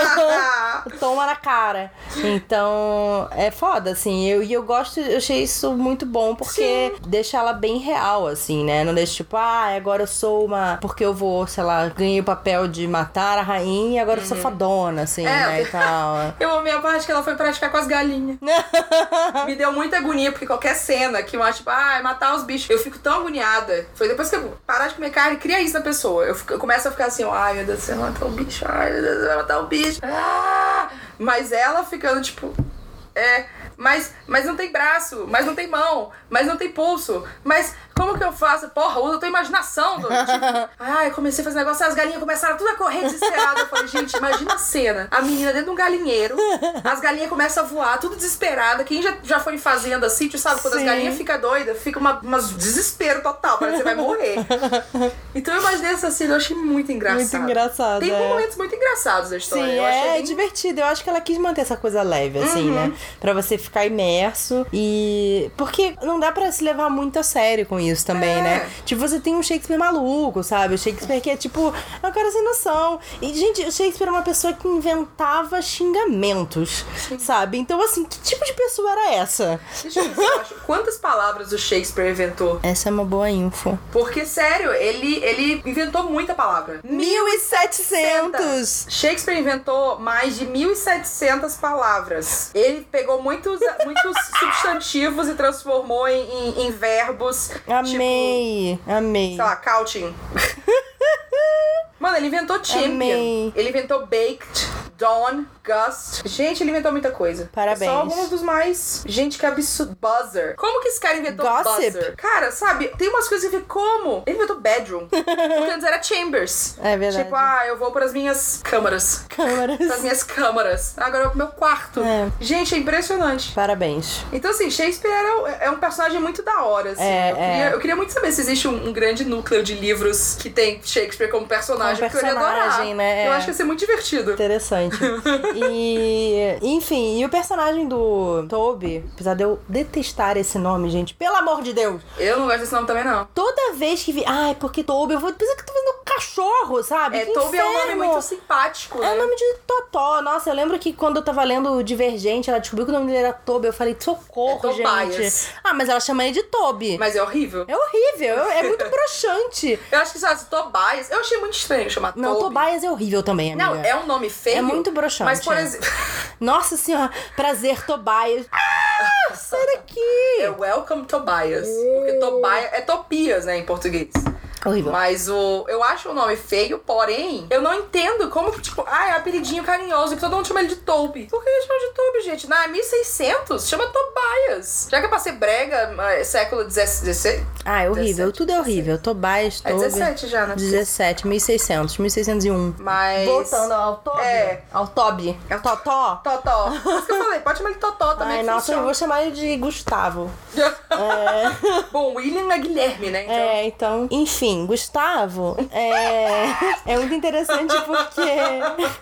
[SPEAKER 1] Toma na cara. Então, é foda, assim. Eu, e eu gosto, eu achei isso muito bom, porque deixa ela bem real, assim, né? Não deixa tipo, ah, agora eu sou uma. Porque eu vou, sei lá, ganhei o papel de matar a rainha e agora eu sou fodona, assim,
[SPEAKER 2] Uhum. É,
[SPEAKER 1] né? E tal.
[SPEAKER 2] Eu amei a parte que ela foi praticar com as galinhas. Me deu muita agonia, porque qualquer cena que eu acho, tipo, ah, matar os bichos, eu fico tão agoniada. Foi depois que eu parar de comer carne, cria isso na pessoa. Eu, fico- eu começo a ficar assim, ai meu Deus do céu, matar o bicho, ai meu Deus, vai matar o bicho. Ah! Mas ela ficando, tipo, é. Mas, mas não tem braço, mas não tem mão, mas não tem pulso. Mas como que eu faço? Porra, usa a tua imaginação. Tipo, ai, comecei a fazer negócio, as galinhas começaram tudo a correr desesperada. Eu falei, gente, imagina a cena. A menina dentro de um galinheiro, as galinhas começam a voar, tudo desesperada. Quem já, já foi em fazenda, sítio, sabe? Quando
[SPEAKER 1] Sim.
[SPEAKER 2] as galinhas ficam doidas, fica uma, umas desespero total, parece que você vai morrer. Então eu imaginei essa cena, eu achei muito engraçado.
[SPEAKER 1] Muito engraçado,
[SPEAKER 2] Tem
[SPEAKER 1] é.
[SPEAKER 2] momentos muito engraçados da história.
[SPEAKER 1] Sim,
[SPEAKER 2] eu achei
[SPEAKER 1] é
[SPEAKER 2] bem- Uhum.
[SPEAKER 1] divertido. Eu acho que ela quis manter essa coisa leve, assim, né? Pra você ficar imerso e. Porque não dá pra se levar muito a sério com isso também,
[SPEAKER 2] É.
[SPEAKER 1] né? Tipo, você tem um Shakespeare maluco, sabe? O Shakespeare que é tipo. É um cara sem noção. E, gente, o Shakespeare é uma pessoa que inventava xingamentos, sabe? Então, assim, que tipo de pessoa era essa?
[SPEAKER 2] Deixa eu ver. Quantas palavras o Shakespeare inventou?
[SPEAKER 1] Essa é uma boa info.
[SPEAKER 2] Porque, sério, ele, ele inventou muita palavra.
[SPEAKER 1] 1700!
[SPEAKER 2] Shakespeare inventou mais de 1.700 palavras. Ele pegou muitos, muitos substantivos e transformou em, em- em verbos.
[SPEAKER 1] Amei, amei.
[SPEAKER 2] Tipo, sei lá, couching. Mano, ele inventou champion.
[SPEAKER 1] Amei.
[SPEAKER 2] Ele inventou baked, dawn, gust. Gente, ele inventou muita coisa.
[SPEAKER 1] Parabéns.
[SPEAKER 2] Só alguns dos mais. Gente, que absurdo. Buzzer. Como que esse cara inventou
[SPEAKER 1] Gossip.
[SPEAKER 2] buzzer? Cara, sabe, tem umas coisas que eu fico, como? Ele inventou bedroom. Porque antes era chambers.
[SPEAKER 1] É verdade.
[SPEAKER 2] Tipo, ah, eu vou pras minhas câmaras.
[SPEAKER 1] Câmaras.
[SPEAKER 2] Pras minhas câmaras. Agora eu vou pro meu quarto.
[SPEAKER 1] É.
[SPEAKER 2] Gente, é impressionante.
[SPEAKER 1] Parabéns.
[SPEAKER 2] Então, assim, Shakespeare era, é um personagem muito da hora, assim.
[SPEAKER 1] É,
[SPEAKER 2] eu, queria,
[SPEAKER 1] é.
[SPEAKER 2] eu queria muito saber se existe um, um grande núcleo de livros que tem Shakespeare como personagem.
[SPEAKER 1] Como
[SPEAKER 2] porque eu ia adorar.
[SPEAKER 1] personagem, né?
[SPEAKER 2] Eu
[SPEAKER 1] É.
[SPEAKER 2] acho que ia ser muito divertido.
[SPEAKER 1] Interessante. E, enfim, e o personagem do Toby, apesar de eu detestar esse nome, gente, pelo amor de Deus,
[SPEAKER 2] Eu não gosto desse nome também, não.
[SPEAKER 1] toda vez que vi. Ai, porque Toby, eu vou pensar que eu tô vendo cachorro, sabe?
[SPEAKER 2] É,
[SPEAKER 1] Que
[SPEAKER 2] Toby é um nome muito simpático,
[SPEAKER 1] É
[SPEAKER 2] né?
[SPEAKER 1] o nome de Totó. Nossa, eu lembro que quando eu tava lendo o Divergente, ela descobriu que o nome dele era Toby. Eu falei, socorro,
[SPEAKER 2] É
[SPEAKER 1] gente. Ah, mas ela chama ele de Toby.
[SPEAKER 2] Mas é horrível.
[SPEAKER 1] É horrível, é muito broxante.
[SPEAKER 2] Eu acho que, sabe, Tobias... Eu achei muito estranho chamar
[SPEAKER 1] Não,
[SPEAKER 2] Toby.
[SPEAKER 1] Tobias é horrível também, amiga.
[SPEAKER 2] Não, é um nome feio.
[SPEAKER 1] É muito broxante,
[SPEAKER 2] Mas, por
[SPEAKER 1] é.
[SPEAKER 2] exemplo...
[SPEAKER 1] Nossa senhora, prazer, Tobias. Ah, sai daqui.
[SPEAKER 2] é Welcome Tobias. Porque Tobias... É Topias, né, em português.
[SPEAKER 1] Horrível.
[SPEAKER 2] Mas o. Eu acho o nome feio, porém, eu não entendo como que, tipo, ah, é apelidinho carinhoso, que todo mundo chama ele de Toby. Por que ele chama de Toby, gente? Na 1600, chama Tobias. Já que é pra ser brega, é século XVI.
[SPEAKER 1] Ah, é horrível.
[SPEAKER 2] 17,
[SPEAKER 1] Tudo é horrível. Tobias,
[SPEAKER 2] É
[SPEAKER 1] Toby.
[SPEAKER 2] 17 já, né?
[SPEAKER 1] 17, 1600, 1601.
[SPEAKER 2] Mas.
[SPEAKER 1] Voltando ao Toby.
[SPEAKER 2] É.
[SPEAKER 1] Ao Toby.
[SPEAKER 2] É o
[SPEAKER 1] Totó.
[SPEAKER 2] Totó. Isso que eu falei, pode chamar ele Totó também.
[SPEAKER 1] Ai,
[SPEAKER 2] que
[SPEAKER 1] nossa, eu
[SPEAKER 2] funciona.
[SPEAKER 1] vou chamar ele de Gustavo.
[SPEAKER 2] Bom, William é Guilherme, né? Então.
[SPEAKER 1] É, então. Enfim, Gustavo é, é muito interessante porque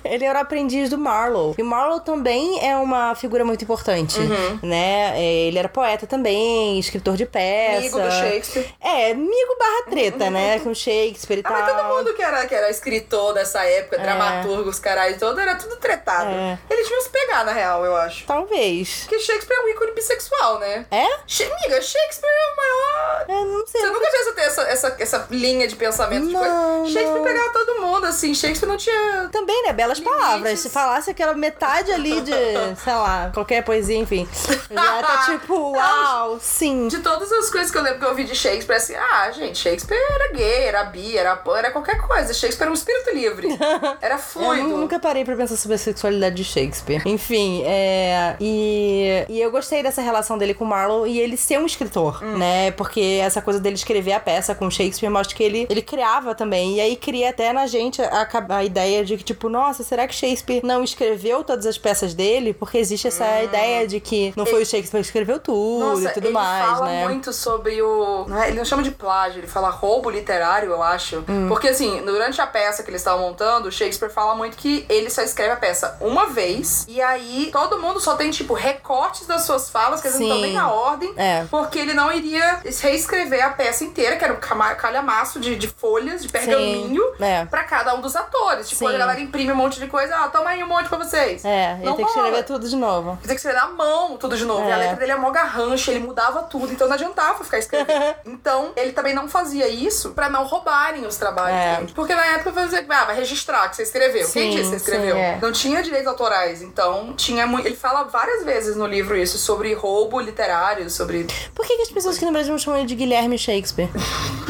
[SPEAKER 1] ele era o aprendiz do Marlowe. E o Marlowe também é uma figura muito importante,
[SPEAKER 2] Uhum.
[SPEAKER 1] né? É, Ele era poeta também, escritor de peça.
[SPEAKER 2] Amigo do Shakespeare.
[SPEAKER 1] É, amigo barra treta, né? Com Shakespeare e
[SPEAKER 2] Ah,
[SPEAKER 1] tal.
[SPEAKER 2] mas todo mundo que era, que era escritor dessa época, dramaturgo, os caralho todo, era tudo tretado.
[SPEAKER 1] É.
[SPEAKER 2] Eles deviam se pegar, na real, eu acho.
[SPEAKER 1] Talvez.
[SPEAKER 2] Porque Shakespeare é um ícone bissexual, né?
[SPEAKER 1] É?
[SPEAKER 2] Amiga, Shakespeare é o maior.
[SPEAKER 1] É, não sei.
[SPEAKER 2] Você nunca tinha essa, essa, essa, essa linha de pensamento de
[SPEAKER 1] Não,
[SPEAKER 2] coisa. Shakespeare
[SPEAKER 1] não.
[SPEAKER 2] pegava todo mundo, assim. Shakespeare não tinha.
[SPEAKER 1] Também, né? Belas
[SPEAKER 2] Limites.
[SPEAKER 1] palavras. Se falasse aquela metade ali de, sei lá, qualquer poesia, enfim. Já tá tipo, uau, sim.
[SPEAKER 2] De todas as coisas que eu lembro que eu ouvi de Shakespeare, assim, ah, gente, Shakespeare era gay, era bi, era pan, era qualquer coisa. Shakespeare era um espírito livre. Era
[SPEAKER 1] Eu
[SPEAKER 2] fluido.
[SPEAKER 1] nu- nunca parei pra pensar sobre a sexualidade de Shakespeare. Enfim, é. E, e eu gostei dessa relação dele com o Marlowe e ele ser um escritor,
[SPEAKER 2] Hum.
[SPEAKER 1] né? Porque essa coisa dele escrever a peça com Shakespeare mostra que ele, ele criava também. E aí cria até na gente a, a ideia de que, tipo, nossa, será que Shakespeare não escreveu todas as peças dele? Porque existe essa ideia de que não foi o Shakespeare que escreveu tudo
[SPEAKER 2] Hum. Nossa,
[SPEAKER 1] e tudo
[SPEAKER 2] ele
[SPEAKER 1] mais,
[SPEAKER 2] fala
[SPEAKER 1] né?
[SPEAKER 2] muito sobre o. não é- Ele não chama de plágio, ele fala roubo literário, eu acho.
[SPEAKER 1] Hum.
[SPEAKER 2] Porque, assim, durante a peça que eles estavam montando, o Shakespeare fala muito que ele só escreve a peça uma vez, e aí todo mundo só tem, tipo, recortes das suas falas, que eles não estão nem na ordem,
[SPEAKER 1] É.
[SPEAKER 2] porque ele não iria reescrever a peça inteira, que era um cama- calhamaço de, de folhas, de pergaminho,
[SPEAKER 1] É.
[SPEAKER 2] pra cada um dos atores. Tipo,
[SPEAKER 1] Sim.
[SPEAKER 2] a galera imprime um monte de coisa, ah, toma aí um monte pra vocês.
[SPEAKER 1] É, ele tem que escrever tudo de novo.
[SPEAKER 2] Tem que escrever na mão tudo de novo. E a
[SPEAKER 1] É.
[SPEAKER 2] letra dele é mó garrancha, ele mudava tudo, então não adiantava ficar escrevendo. então, ele também não fazia isso pra não roubarem os trabalhos
[SPEAKER 1] É.
[SPEAKER 2] dele. Porque na época você ah, vai registrar que você escreveu. Quem
[SPEAKER 1] Sim,
[SPEAKER 2] disse que você escreveu?
[SPEAKER 1] sim, é.
[SPEAKER 2] Não tinha direitos autorais, então tinha muito. Ele fala várias vezes no livro isso, sobre roubo literário, sobre.
[SPEAKER 1] Por que, que as pessoas aqui no Brasil não chamam ele de Guilherme Shakespeare?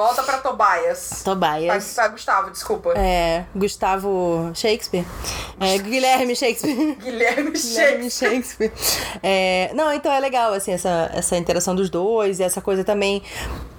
[SPEAKER 2] Volta pra Tobias. Pra,
[SPEAKER 1] Tobias.
[SPEAKER 2] pra Gustavo, desculpa.
[SPEAKER 1] É, Gustavo Shakespeare. É, Guilherme Shakespeare.
[SPEAKER 2] Guilherme Shakespeare.
[SPEAKER 1] Guilherme Shakespeare. É, não, então é legal, assim, essa, essa interação dos dois e essa coisa também,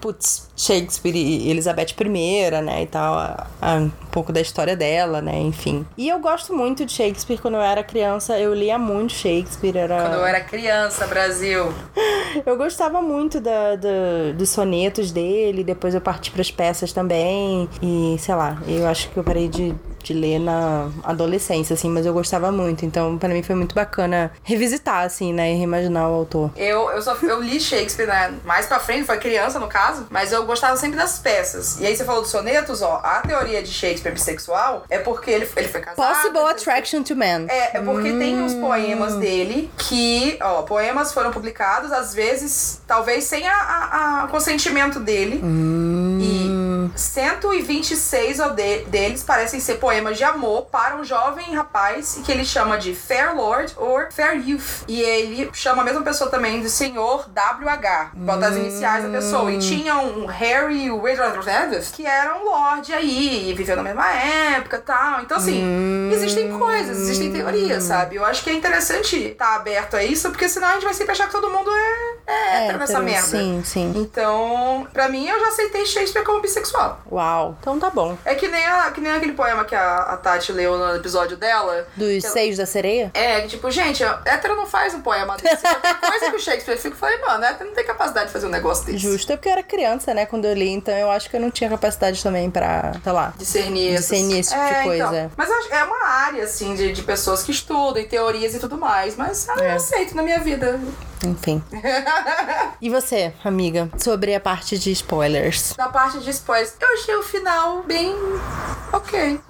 [SPEAKER 1] putz, Shakespeare e Elizabeth I, né, e tal, a- a- um pouco da história dela, né, enfim. E eu gosto muito de Shakespeare, quando eu era criança, eu lia muito Shakespeare, era...
[SPEAKER 2] Quando eu era criança, Brasil.
[SPEAKER 1] Eu gostava muito da, da- dos sonetos dele, depois eu parti pras peças também. E sei lá, eu acho que eu parei de, de ler na adolescência, assim, mas eu gostava muito. Então, pra mim foi muito bacana revisitar, assim, né? E reimaginar o autor.
[SPEAKER 2] Eu, eu, só, eu li Shakespeare né, mais pra frente, foi criança no caso, mas eu gostava sempre das peças. E aí você falou dos sonetos, ó, a teoria de Shakespeare bissexual é porque ele, ele foi casado.
[SPEAKER 1] Possible Attraction to Man.
[SPEAKER 2] É, é porque tem uns
[SPEAKER 1] Hum.
[SPEAKER 2] poemas dele que, ó, poemas foram publicados, às vezes, talvez sem a consentimento dele.
[SPEAKER 1] Hum.
[SPEAKER 2] E 126 o de- deles parecem ser poemas de amor para um jovem rapaz que ele chama de Fair Lord ou Fair Youth. E ele chama a mesma pessoa também de Senhor WH, bota as iniciais da pessoa. E tinha um Harry Redruth, que era um lord aí, e viveu na mesma época e tal. Então, assim, existem coisas, existem teorias, sabe? Eu acho que é interessante estar aberto a isso, porque senão a gente vai sempre achar que todo mundo é, é hétero nessa merda.
[SPEAKER 1] Sim, sim.
[SPEAKER 2] Então, pra mim, eu já aceitei Shakespeare como bissexual.
[SPEAKER 1] Uau. Então tá bom.
[SPEAKER 2] É que nem, a, que nem aquele poema que a, a Tati leu no episódio dela.
[SPEAKER 1] Dos
[SPEAKER 2] Eu-
[SPEAKER 1] Seios da Sereia?
[SPEAKER 2] É, que tipo, gente, hétero não faz um poema desse. Qualquer coisa que o Shakespeare fica, eu falei, mano, hétero não tem capacidade de fazer um negócio desse.
[SPEAKER 1] Justo. É porque eu era criança, né, quando eu li, então eu acho que eu não tinha capacidade também pra, sei lá.
[SPEAKER 2] Discernir,
[SPEAKER 1] Discernir esse tipo de
[SPEAKER 2] É,
[SPEAKER 1] coisa.
[SPEAKER 2] então. Mas eu é uma área, assim, de, de pessoas que estudam e teorias e tudo mais. Mas ah,
[SPEAKER 1] É.
[SPEAKER 2] eu aceito na minha vida.
[SPEAKER 1] Enfim. e você, amiga? Sobre a parte de spoilers.
[SPEAKER 2] Na parte de spoilers, eu achei o final bem. ok.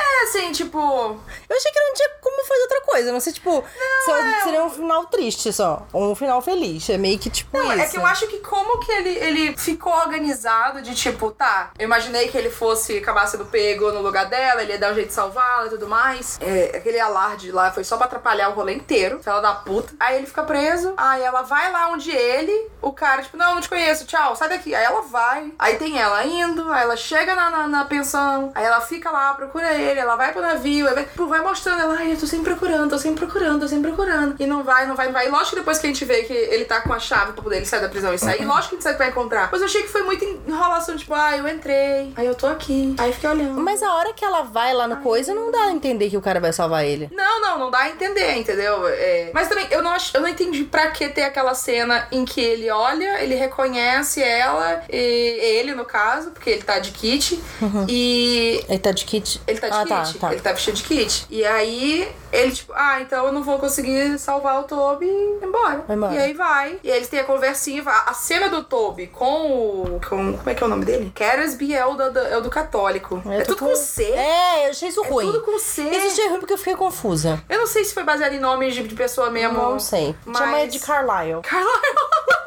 [SPEAKER 2] é, assim, tipo.
[SPEAKER 1] Eu achei que não tinha como fazer outra coisa. Não sei, tipo, só-
[SPEAKER 2] é,
[SPEAKER 1] seria um final triste só. Ou um final feliz. É meio que tipo
[SPEAKER 2] Não,
[SPEAKER 1] isso.
[SPEAKER 2] é que eu acho que como que ele, ele ficou organizado de tipo, tá, eu imaginei que ele fosse acabar sendo pego no lugar dela, ele ia dar um jeito de salvá-la e tudo mais. É, aquele alarde lá foi só pra atrapalhar o rolê inteiro, fela da puta. Aí ele fica preso, aí ela vai lá onde ele, o cara, tipo, não, não te conheço, tchau, sai daqui. Aí ela vai, aí tem ela indo, aí ela chega na, na, na pensão, aí ela fica lá, procura ele, ela vai pro navio, vai, vai mostrando ela, ai, eu tô sempre procurando, tô sempre procurando, tô sempre procurando. E não vai, não vai, não vai. E lógico que depois que a gente vê que ele tá com a chave pra poder ele sair da prisão e sair, lógico que a gente sabe que vai encontrar. Mas eu achei que foi muito enrolação, tipo, ah, eu entrei, aí eu tô aqui, aí fiquei olhando.
[SPEAKER 1] Mas a hora que ela vai lá no coisa, não dá a entender que o cara vai salvar ele.
[SPEAKER 2] Não, não, não dá a entender, entendeu? É, Mas também, eu não, ach... eu não entendi pra que ter aquela cena em que ele olha, ele reconhece ela, e ele no caso, porque ele tá de kit, e
[SPEAKER 1] Ele tá de kit?
[SPEAKER 2] Ele tá de
[SPEAKER 1] ah,
[SPEAKER 2] kit.
[SPEAKER 1] Tá, tá.
[SPEAKER 2] Ele tá vestido de kit. E aí, ele, tipo, ah, então eu não vou conseguir salvar o Toby e ir embora.
[SPEAKER 1] Vai embora.
[SPEAKER 2] E aí vai. E aí eles têm a conversinha. A cena do Toby com o. Com, como é que é o nome dele? Caresby é o, da- é o do católico.
[SPEAKER 1] Eu
[SPEAKER 2] É
[SPEAKER 1] tô
[SPEAKER 2] tudo com C.
[SPEAKER 1] É, eu achei isso
[SPEAKER 2] É
[SPEAKER 1] ruim.
[SPEAKER 2] tudo com C.
[SPEAKER 1] Isso achei ruim porque eu fiquei confusa.
[SPEAKER 2] Eu não sei se foi baseado em nomes de, de pessoa mesmo.
[SPEAKER 1] Não sei.
[SPEAKER 2] Mas...
[SPEAKER 1] Chama de Carlisle.
[SPEAKER 2] Carlisle.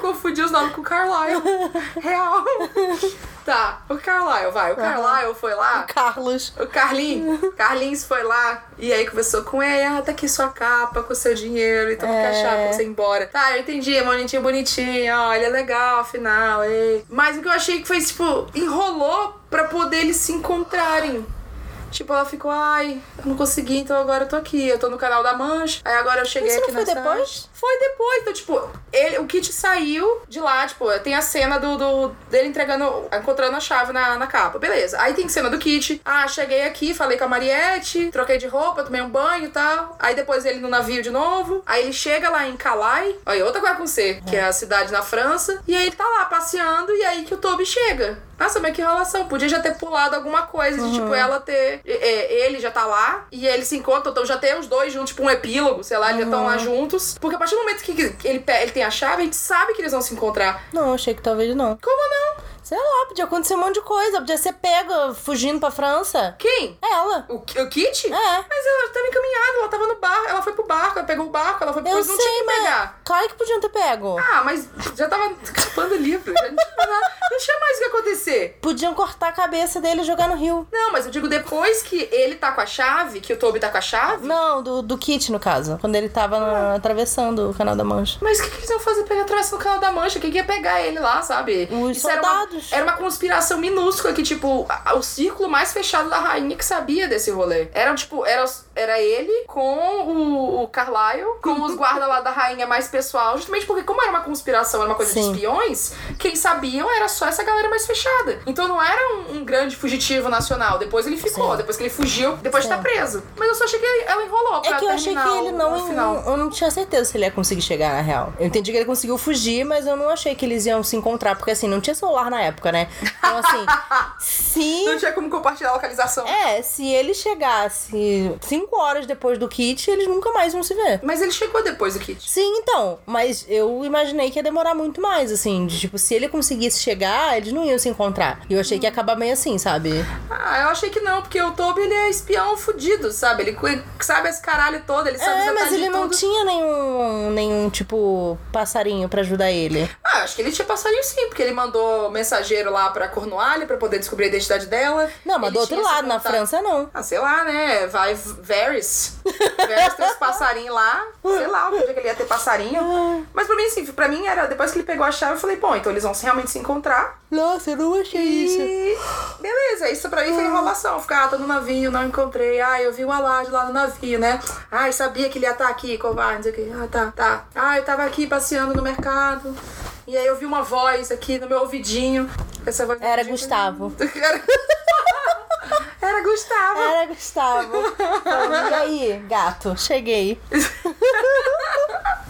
[SPEAKER 2] confundi os nomes com o Carlyle. Real. Tá, o Carlyle, vai. O Carlyle foi lá.
[SPEAKER 1] Carlos.
[SPEAKER 2] O Carlinhos, Carlinhos foi lá e aí conversou com ele, ah, tá aqui sua capa com seu dinheiro e toma
[SPEAKER 1] É.
[SPEAKER 2] a chave pra você ir embora. Tá, eu entendi, é bonitinho, bonitinho, ó, ele é legal, afinal, ei. Mas o que eu achei que foi, tipo, enrolou pra poder eles se encontrarem. Tipo, ela ficou, ai, eu não consegui, então agora eu tô aqui. Eu tô no canal da Mancha. Aí agora eu cheguei
[SPEAKER 1] Isso não
[SPEAKER 2] aqui
[SPEAKER 1] foi
[SPEAKER 2] na
[SPEAKER 1] depois?
[SPEAKER 2] Foi depois. Então, tipo, ele, o Kit saiu de lá, tipo, tem a cena do, do- dele entregando, encontrando a chave na, na capa. Beleza. Aí tem cena do Kit. Ah, cheguei aqui, falei com a Mariette, troquei de roupa, tomei um banho e tal. Aí depois ele no navio de novo. Aí ele chega lá em Calais. Aí outra coisa com C, que é a cidade na França. E aí ele tá lá passeando e aí que o Toby chega. Nossa, mas que relação. Podia já ter pulado alguma coisa de, tipo, ela ter. é, ele já tá lá e eles se encontram, então já tem os dois juntos, tipo, um epílogo, sei lá, eles já estão lá juntos. Porque a partir do momento que, ele, ele tem a chave, a gente sabe que eles vão se encontrar.
[SPEAKER 1] Não, achei que talvez não.
[SPEAKER 2] Como não?
[SPEAKER 1] Sei lá, podia acontecer um monte de coisa. Podia ser pega fugindo pra França.
[SPEAKER 2] Quem?
[SPEAKER 1] Ela.
[SPEAKER 2] O, o Kit?
[SPEAKER 1] É.
[SPEAKER 2] Mas ela tava encaminhada, ela tava no barco, ela foi pro barco, ela pegou o barco, ela foi pro
[SPEAKER 1] Eu
[SPEAKER 2] não tinha
[SPEAKER 1] sei,
[SPEAKER 2] que
[SPEAKER 1] mas.
[SPEAKER 2] pegar.
[SPEAKER 1] Claro que podiam ter pego.
[SPEAKER 2] Ah, mas já tava escapando o livro. Já não tinha, nada- não tinha mais o que acontecer.
[SPEAKER 1] Podiam cortar a cabeça dele e jogar no rio.
[SPEAKER 2] Não, mas eu digo depois que ele tá com a chave, que o Toby tá com a chave.
[SPEAKER 1] Não, do, do Kit, no caso. Quando ele tava na- atravessando o canal da Mancha.
[SPEAKER 2] Mas o que, que eles iam fazer pegar atrás no canal da mancha? Quem que ia pegar ele lá, sabe?
[SPEAKER 1] Os
[SPEAKER 2] Era
[SPEAKER 1] soldados.
[SPEAKER 2] Era uma conspiração minúscula que, tipo, a- o círculo mais fechado da rainha que sabia desse rolê. Era, tipo, era, era ele com o, o Carlyle, com os guardas lá da rainha mais pessoal. Justamente porque, como era uma conspiração, era uma coisa
[SPEAKER 1] Sim.
[SPEAKER 2] de espiões, quem sabiam era só essa galera mais fechada. Então não era um, um grande fugitivo nacional. Depois ele ficou,
[SPEAKER 1] Sim.
[SPEAKER 2] depois que ele fugiu, depois de
[SPEAKER 1] Sim.
[SPEAKER 2] estar preso. Mas eu só achei que ele- ela enrolou pra
[SPEAKER 1] É que eu achei que ele não,
[SPEAKER 2] final.
[SPEAKER 1] Eu não tinha certeza se ele ia conseguir chegar na real. Eu entendi que ele conseguiu fugir, mas eu não achei que eles iam se encontrar. Porque assim, não tinha celular na época, né? Então, assim, se.
[SPEAKER 2] Não tinha como compartilhar a localização.
[SPEAKER 1] É, se ele chegasse cinco horas depois do kit, eles nunca mais iam se ver.
[SPEAKER 2] Mas ele chegou depois do kit.
[SPEAKER 1] Sim, então, mas eu imaginei que ia demorar muito mais, assim, de tipo, se ele conseguisse chegar, eles não iam se encontrar. E eu achei que ia acabar meio assim, sabe?
[SPEAKER 2] Ah, eu achei que não, porque o Toby ele é espião fudido, sabe? Ele sabe esse caralho todo, ele sabe
[SPEAKER 1] É, mas ele não
[SPEAKER 2] tudo.
[SPEAKER 1] tinha nenhum, nenhum, tipo, passarinho pra ajudar ele.
[SPEAKER 2] Ah, acho que ele tinha passarinho sim, porque ele mandou mensageiro lá pra Cornualha pra poder descobrir a identidade dela.
[SPEAKER 1] Não, mas
[SPEAKER 2] Ele
[SPEAKER 1] do outro lado, na. França, não.
[SPEAKER 2] Ah, sei lá, né? Vai Varys. Varys tem os passarinhos lá. Sei lá, onde é que ele ia ter passarinho. Mas pra mim, assim, pra mim era, depois que ele pegou a chave, eu falei, bom, então eles vão realmente se encontrar.
[SPEAKER 1] Nossa, eu não achei isso.
[SPEAKER 2] E beleza, isso pra mim foi enrolação. Ficar, ah, tô no navio, não encontrei. Ah, eu vi o Alad lá no navio, né? Ai, sabia que ele ia estar aqui, covarde, não sei o quê. Ah, tá, tá. Ah, eu tava aqui passeando no mercado. E aí eu vi uma voz aqui no meu ouvidinho. Essa voz
[SPEAKER 1] Era Gustavo.
[SPEAKER 2] Era, Era Gustavo.
[SPEAKER 1] Era Gustavo. Então, e aí, gato? Cheguei.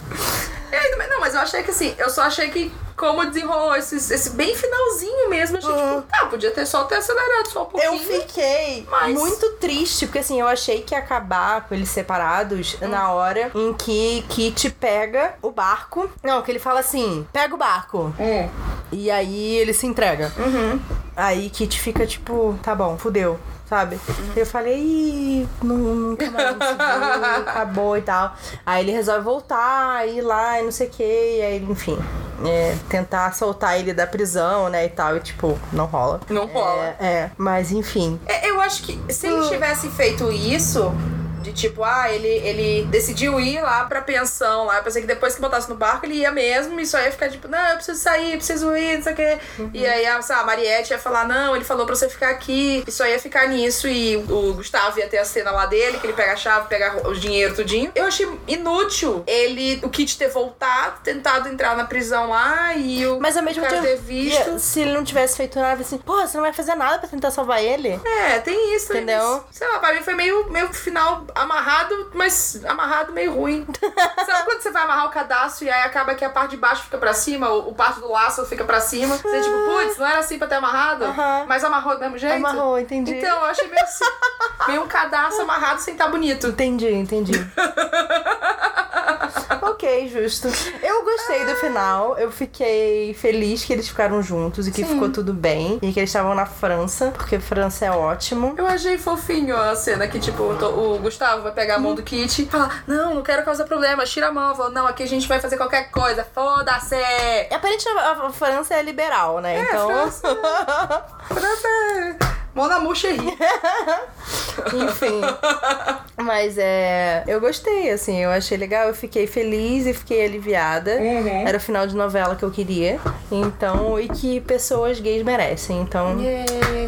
[SPEAKER 2] E aí, também- não, mas eu achei que assim, eu só achei que como desenrolou esse, esse bem finalzinho mesmo, eu achei
[SPEAKER 1] Uhum.
[SPEAKER 2] tipo, tá, podia ter só ter acelerado só um pouquinho.
[SPEAKER 1] Eu fiquei
[SPEAKER 2] Mas-
[SPEAKER 1] muito triste, porque assim, eu achei que ia acabar com eles separados na hora em que Kit pega o barco. Não, que ele fala assim: pega o barco.
[SPEAKER 2] Hum.
[SPEAKER 1] E aí ele se entrega.
[SPEAKER 2] Uhum.
[SPEAKER 1] Aí Kit fica tipo, tá bom, fudeu. Sabe? Eu falei, Ih, nu- nunca mais se ver, acabou e tal. Aí ele resolve voltar, ir lá e não sei o que. E aí, enfim, é, tentar soltar ele da prisão, né? E tal. E tipo, não rola.
[SPEAKER 2] Não rola.
[SPEAKER 1] É, é, mas enfim.
[SPEAKER 2] É, eu acho que se ele tivesse feito isso, de tipo, ah, ele, ele decidiu ir lá pra pensão lá. Eu pensei que depois que botasse no barco, ele ia mesmo e só ia ficar tipo, não, eu preciso sair, preciso ir, não sei o quê. E aí a, lá, a Mariette ia falar, não, ele falou pra você ficar aqui. E só ia ficar nisso. E o Gustavo ia ter a cena lá dele, que ele pega a chave, pega o dinheiro, tudinho. Eu achei inútil ele, o Kit ter voltado, tentado entrar na prisão lá e o
[SPEAKER 1] Mas ao mesmo tempo,
[SPEAKER 2] ter visto.
[SPEAKER 1] se ele não tivesse feito nada, assim, porra, você não vai fazer nada pra tentar salvar ele?
[SPEAKER 2] É, tem isso. tem
[SPEAKER 1] Entendeu?
[SPEAKER 2] isso. Sei lá, pra mim foi meio, meio final amarrado, mas amarrado meio ruim. Sabe quando você vai amarrar o cadastro e aí acaba que a parte de baixo fica pra cima, o, o parte do laço fica pra cima? Você tipo, putz, não era assim pra ter amarrado? Mas amarrou do mesmo jeito?
[SPEAKER 1] Amarrou, entendi.
[SPEAKER 2] Então, eu achei meio assim, meio um cadastro amarrado sem estar bonito.
[SPEAKER 1] Entendi, entendi. ok. Justo. Eu gostei do final. Eu fiquei feliz que eles ficaram juntos e que
[SPEAKER 2] Sim.
[SPEAKER 1] ficou tudo bem. E que eles estavam na França, porque França é ótimo.
[SPEAKER 2] Eu achei fofinho a cena que, tipo, o Gustavo vai pegar a mão do Kit e fala: Não, não quero causar problema, tira a mão. Fala, não, aqui a gente vai fazer qualquer coisa, foda-se!
[SPEAKER 1] E aparentemente a, a França é liberal, né? então.
[SPEAKER 2] França. França! Mon amour.
[SPEAKER 1] Enfim. Mas é. Eu gostei, assim. Eu achei legal. Eu fiquei feliz e fiquei aliviada.
[SPEAKER 2] Uhum.
[SPEAKER 1] Era o final de novela que eu queria. Então. E que pessoas gays merecem. Então.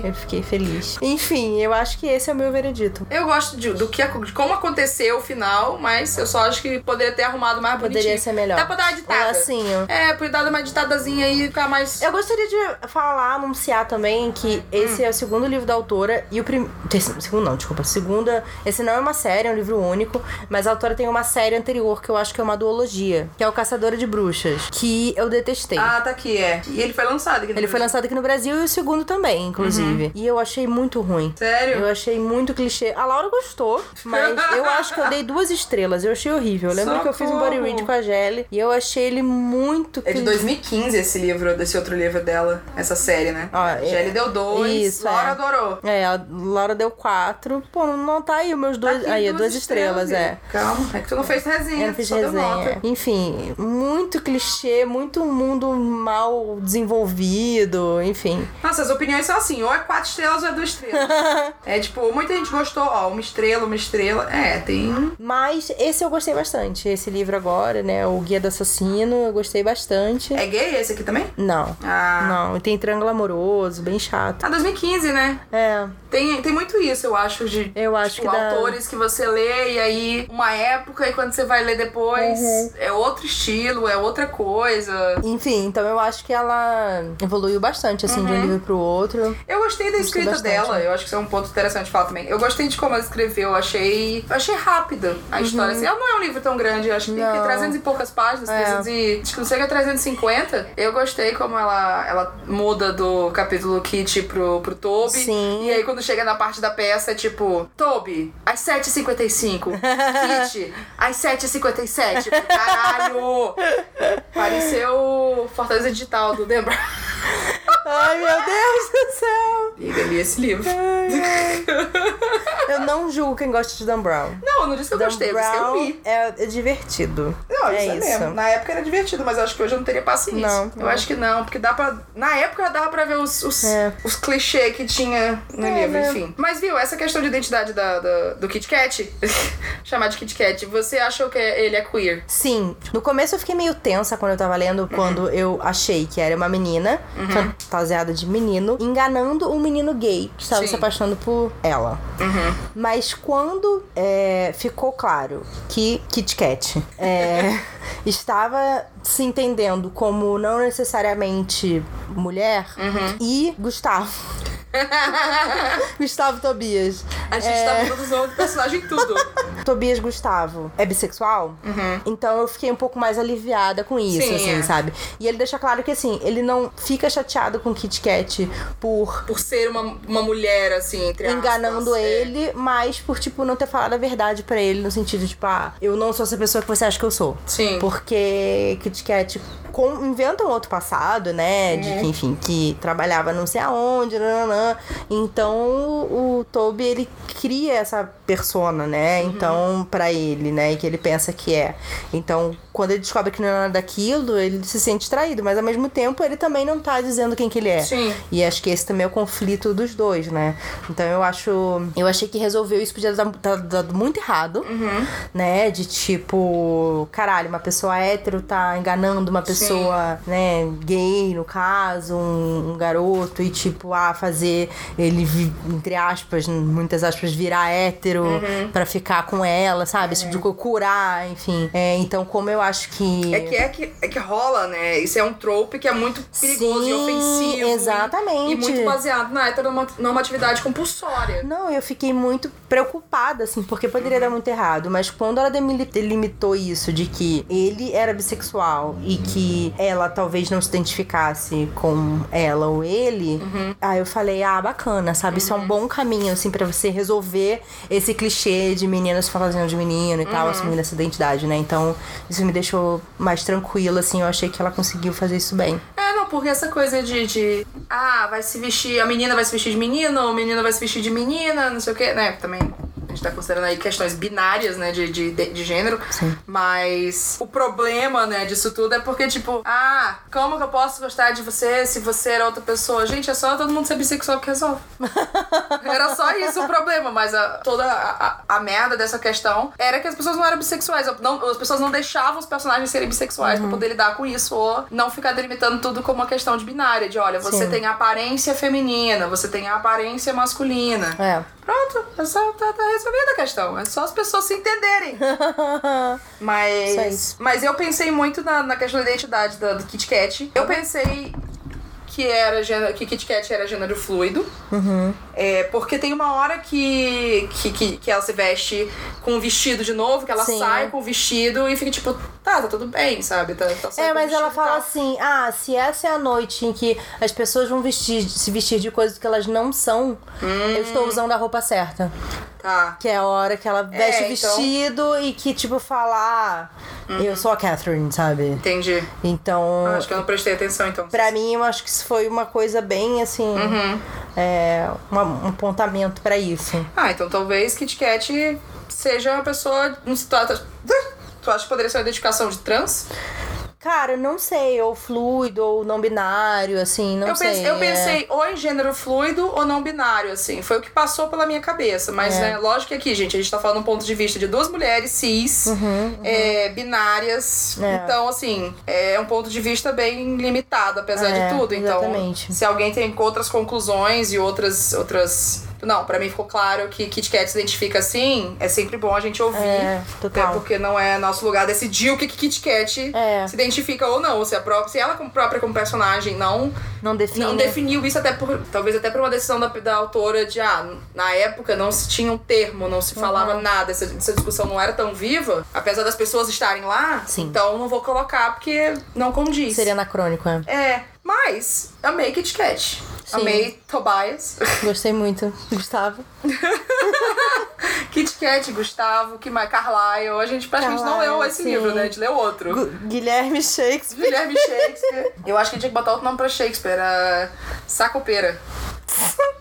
[SPEAKER 1] Eu fiquei feliz. Enfim, eu acho que esse é o meu veredito.
[SPEAKER 2] Eu gosto de, do que, de como aconteceu o final, mas eu só acho que poderia ter arrumado mais bonitinho.
[SPEAKER 1] Poderia ser melhor.
[SPEAKER 2] Dá pra dar uma
[SPEAKER 1] Um
[SPEAKER 2] ditada.
[SPEAKER 1] lacinho.
[SPEAKER 2] É, podia dar uma ditadazinha aí e ficar mais.
[SPEAKER 1] Eu gostaria de falar, anunciar também que esse é o segundo livro da autora e o primeiro. Segundo não, desculpa. Segunda. Esse não é uma série, é um livro único, mas a autora tem uma série anterior que eu acho que é uma duologia, que é o Caçadora de Bruxas, que eu detestei.
[SPEAKER 2] Ah, tá aqui, é. E ele foi lançado aqui no
[SPEAKER 1] Ele foi lançado aqui no Brasil e o segundo também, inclusive. E eu achei muito ruim.
[SPEAKER 2] Sério?
[SPEAKER 1] Eu achei muito clichê. A Laura gostou, mas eu acho que eu dei duas estrelas. Eu achei horrível. Eu lembro que eu fiz um body
[SPEAKER 2] Socorro.
[SPEAKER 1] read com a Gelly e eu achei ele muito
[SPEAKER 2] É de
[SPEAKER 1] cli-
[SPEAKER 2] 2015 esse livro, desse outro livro dela, essa série, né?
[SPEAKER 1] Ah, é-
[SPEAKER 2] Gelly deu dois,
[SPEAKER 1] Isso,
[SPEAKER 2] Laura
[SPEAKER 1] é.
[SPEAKER 2] Adorou.
[SPEAKER 1] É, a Laura deu quatro. Pô, não- tá aí os meus dois.
[SPEAKER 2] Tá
[SPEAKER 1] aí, duas, estrelas, é.
[SPEAKER 2] Calma, é que tu não fez resenha,
[SPEAKER 1] Eu não fiz resenha. Enfim, muito clichê, muito mundo mal desenvolvido, enfim.
[SPEAKER 2] Nossa, as opiniões são assim, ou é quatro estrelas ou é duas estrelas. é tipo, muita gente gostou, ó, uma estrela, uma estrela. É, tem.
[SPEAKER 1] Mas esse eu gostei bastante. Esse livro agora, né? O Guia do Assassino, eu gostei bastante.
[SPEAKER 2] É gay esse aqui também?
[SPEAKER 1] Não.
[SPEAKER 2] Ah.
[SPEAKER 1] Não, e tem triângulo amoroso, bem chato.
[SPEAKER 2] Ah, 2015, né?
[SPEAKER 1] É,
[SPEAKER 2] Tem, tem muito isso, eu acho, de
[SPEAKER 1] eu acho
[SPEAKER 2] tipo,
[SPEAKER 1] que dá...
[SPEAKER 2] autores que você lê e aí uma época e quando você vai ler depois
[SPEAKER 1] Uhum.
[SPEAKER 2] é outro estilo, é outra coisa.
[SPEAKER 1] Enfim, então eu acho que ela evoluiu bastante, assim, de um livro pro outro.
[SPEAKER 2] Eu gostei da
[SPEAKER 1] Gostei
[SPEAKER 2] escrita
[SPEAKER 1] bastante.
[SPEAKER 2] dela, eu acho que isso é um ponto interessante de falar também. Eu gostei de como ela escreveu, eu achei, eu achei rápida a história. Assim, ela não é um livro tão grande, eu acho que tem
[SPEAKER 1] Uhum. Não.
[SPEAKER 2] que 300 e poucas páginas,
[SPEAKER 1] É.
[SPEAKER 2] 300 e, acho que não sei que é 350. Eu gostei como ela, ela muda do capítulo Kit pro, pro Toby.
[SPEAKER 1] Sim.
[SPEAKER 2] E aí quando chega na parte da peça é tipo, Toby, às 7h55. Kit, às 7h57. Tipo, Caralho! Pareceu Fortaleza Digital do Debra.
[SPEAKER 1] Ai, meu Deus do céu!
[SPEAKER 2] Liga ali esse livro.
[SPEAKER 1] Eu não julgo quem gosta de Dan Brown.
[SPEAKER 2] Não, não disse que eu
[SPEAKER 1] Dan
[SPEAKER 2] gostei, eu disse que eu
[SPEAKER 1] Brown
[SPEAKER 2] li.
[SPEAKER 1] é, é divertido.
[SPEAKER 2] Não,
[SPEAKER 1] é
[SPEAKER 2] isso é
[SPEAKER 1] isso.
[SPEAKER 2] mesmo. Na época era divertido, mas eu acho que hoje eu não teria paciência.
[SPEAKER 1] Não,
[SPEAKER 2] Eu
[SPEAKER 1] não.
[SPEAKER 2] acho que não, porque dá pra. Na época dava pra ver os, os,
[SPEAKER 1] É.
[SPEAKER 2] os clichês que tinha no
[SPEAKER 1] É,
[SPEAKER 2] livro,
[SPEAKER 1] né?
[SPEAKER 2] enfim. Mas viu, essa questão de identidade da, da- do Kit Kat, chamar de Kit Kat, você achou que ele é queer?
[SPEAKER 1] Sim. No começo eu fiquei meio tensa quando eu tava lendo, quando eu achei que era uma menina, fantasiada de menino, enganando um menino gay que estava
[SPEAKER 2] Sim.
[SPEAKER 1] se apaixonando por ela. Mas quando é, ficou claro que Kit Kat é, estava se entendendo como não necessariamente mulher e Gustavo. Gustavo Tobias.
[SPEAKER 2] A gente
[SPEAKER 1] É.
[SPEAKER 2] tá produzindo personagem em tudo.
[SPEAKER 1] Tobias Gustavo é bissexual, então eu fiquei um pouco mais aliviada com isso,
[SPEAKER 2] Sim,
[SPEAKER 1] assim,
[SPEAKER 2] é.
[SPEAKER 1] sabe? E ele deixa claro que, assim, ele não fica chateado com Kit Kat por
[SPEAKER 2] Por ser uma, uma mulher, assim, entre aspas.
[SPEAKER 1] enganando
[SPEAKER 2] é.
[SPEAKER 1] ele, mas por, tipo, não ter falado a verdade pra ele, no sentido, tipo, ah, eu não sou essa pessoa que você acha que eu sou.
[SPEAKER 2] Sim.
[SPEAKER 1] Porque Kit Kat com, inventa um outro passado, né? De que, enfim, que trabalhava não sei aonde, nananã. Então o, o Toby, ele cria essa persona, né? Então, pra ele, né? Que ele pensa que é. Então, quando ele descobre que não é nada daquilo, ele se sente traído. Mas ao mesmo tempo, ele também não tá dizendo quem que ele é.
[SPEAKER 2] Sim.
[SPEAKER 1] E acho que esse também é o conflito dos dois, né? Então eu acho. Eu achei que resolveu isso podia dar dar dado muito errado, né? De tipo, caralho, uma pessoa hétero tá enganando uma pessoa, né, gay, no caso, um, um garoto, e tipo, ah, fazer ele, entre aspas, muitas aspas, virar hétero pra ficar com ela, sabe? Tipo de coisa, curar, enfim. É, então, como eu acho que.
[SPEAKER 2] É que, é, que, é que rola, né? Isso é um trope que é muito perigoso e
[SPEAKER 1] Sim,
[SPEAKER 2] ofensivo.
[SPEAKER 1] exatamente.
[SPEAKER 2] E, e muito baseado na heteronormatividade compulsória.
[SPEAKER 1] Não, eu fiquei muito preocupada, assim, porque poderia dar muito errado. Mas quando ela delimitou isso de que ele era bissexual e que ela talvez não se identificasse com ela ou ele, aí eu falei, ah, bacana, sabe? Isso é um bom caminho, assim, pra você resolver esse clichê de meninas fantasiando de menino e tal, assumindo essa identidade, né? Então, isso me deixou mais tranquila, assim, eu achei que ela conseguiu fazer isso bem.
[SPEAKER 2] É, não, porque essa coisa de, de. Ah, vai se vestir. A menina vai se vestir de menino, o menino vai se vestir de menina, não sei o quê, né? Também. A gente tá considerando aí questões binárias, né, de, de, de, gênero.
[SPEAKER 1] Sim.
[SPEAKER 2] Mas o problema, né, disso tudo é porque, tipo, ah, como que eu posso gostar de você se você era outra pessoa? Gente, é só todo mundo ser bissexual que resolve. Era só isso o problema, mas a- toda a, a- a merda dessa questão era que as pessoas não eram bissexuais. Não, as pessoas não deixavam os personagens serem bissexuais pra poder lidar com isso, ou não ficar delimitando tudo como uma questão de binária, de olha, você
[SPEAKER 1] Sim.
[SPEAKER 2] tem a aparência feminina, você tem a aparência masculina.
[SPEAKER 1] É.
[SPEAKER 2] Pronto, é só, tá, tá resolvida a questão. É só as pessoas se entenderem. Mas. Mas eu pensei muito na, na questão da identidade da- do Kit Kat. Eu pensei que era que Kit Kat era gênero fluido.
[SPEAKER 1] Uhum.
[SPEAKER 2] É, porque tem uma hora que, que, que, que ela se veste com o vestido de novo, que ela
[SPEAKER 1] Sim.
[SPEAKER 2] sai com o vestido e fica tipo, tá, tá tudo bem, sabe? Tá, tá
[SPEAKER 1] É, mas ela
[SPEAKER 2] vestido e
[SPEAKER 1] fala
[SPEAKER 2] tal.
[SPEAKER 1] assim: ah, se essa é a noite em que as pessoas vão vestir, se vestir de coisas que elas não são, eu estou usando a roupa certa.
[SPEAKER 2] Tá.
[SPEAKER 1] Que é a hora que ela veste o
[SPEAKER 2] então-
[SPEAKER 1] vestido e que, tipo, fala, ah, eu sou a Catherine, sabe?
[SPEAKER 2] Entendi.
[SPEAKER 1] Então,
[SPEAKER 2] Ah, acho que eu não prestei atenção então.
[SPEAKER 1] pra mim, eu acho que isso foi uma coisa bem, assim,
[SPEAKER 2] Uhum.
[SPEAKER 1] é, uma- um apontamento pra isso.
[SPEAKER 2] Ah, então talvez Kit Kat seja uma pessoa. Trata. Tu acha que poderia ser uma identificação de trans?
[SPEAKER 1] Cara, eu não sei, ou fluido, ou não binário, assim, não
[SPEAKER 2] eu,
[SPEAKER 1] sei.
[SPEAKER 2] pensei, eu
[SPEAKER 1] é.
[SPEAKER 2] pensei ou em gênero fluido ou não binário, assim. Foi o que passou pela minha cabeça. Mas,
[SPEAKER 1] É.
[SPEAKER 2] né, lógico que aqui, gente, a gente tá falando um ponto de vista de duas mulheres cis, é, binárias.
[SPEAKER 1] Uhum, É.
[SPEAKER 2] Então, assim, é um ponto de vista bem limitado, apesar
[SPEAKER 1] É,
[SPEAKER 2] de tudo. Então,
[SPEAKER 1] exatamente.
[SPEAKER 2] se alguém tem outras conclusões e outras. outras... Não, pra mim ficou claro que Kit Kat se identifica assim, é sempre bom a gente ouvir.
[SPEAKER 1] É, total.
[SPEAKER 2] Até porque não é nosso lugar decidir o que que Kit Kat
[SPEAKER 1] É.
[SPEAKER 2] se identifica ou não. Se, a própria, se ela como própria como personagem não
[SPEAKER 1] Não define.
[SPEAKER 2] não definiu isso até por talvez até por uma decisão da, da autora de ah, na época não se tinha um termo, não se falava
[SPEAKER 1] Uhum.
[SPEAKER 2] nada, essa, essa discussão não era tão viva, apesar das pessoas estarem lá.
[SPEAKER 1] Sim.
[SPEAKER 2] Então não vou colocar porque não condiz.
[SPEAKER 1] Seria anacrônico, é.
[SPEAKER 2] É, mas amei Kit Kat.
[SPEAKER 1] Sim.
[SPEAKER 2] Amei Tobias.
[SPEAKER 1] Gostei muito. Gustavo.
[SPEAKER 2] Kit Kat, Gustavo, que mais Carlyle. A gente praticamente não
[SPEAKER 1] Carlyle,
[SPEAKER 2] leu esse
[SPEAKER 1] sim.
[SPEAKER 2] livro, né? A gente leu outro.
[SPEAKER 1] Gu- Guilherme Shakespeare.
[SPEAKER 2] Guilherme Shakespeare. Eu acho que a gente tinha que botar outro nome pra Shakespeare. Era Sacopeira.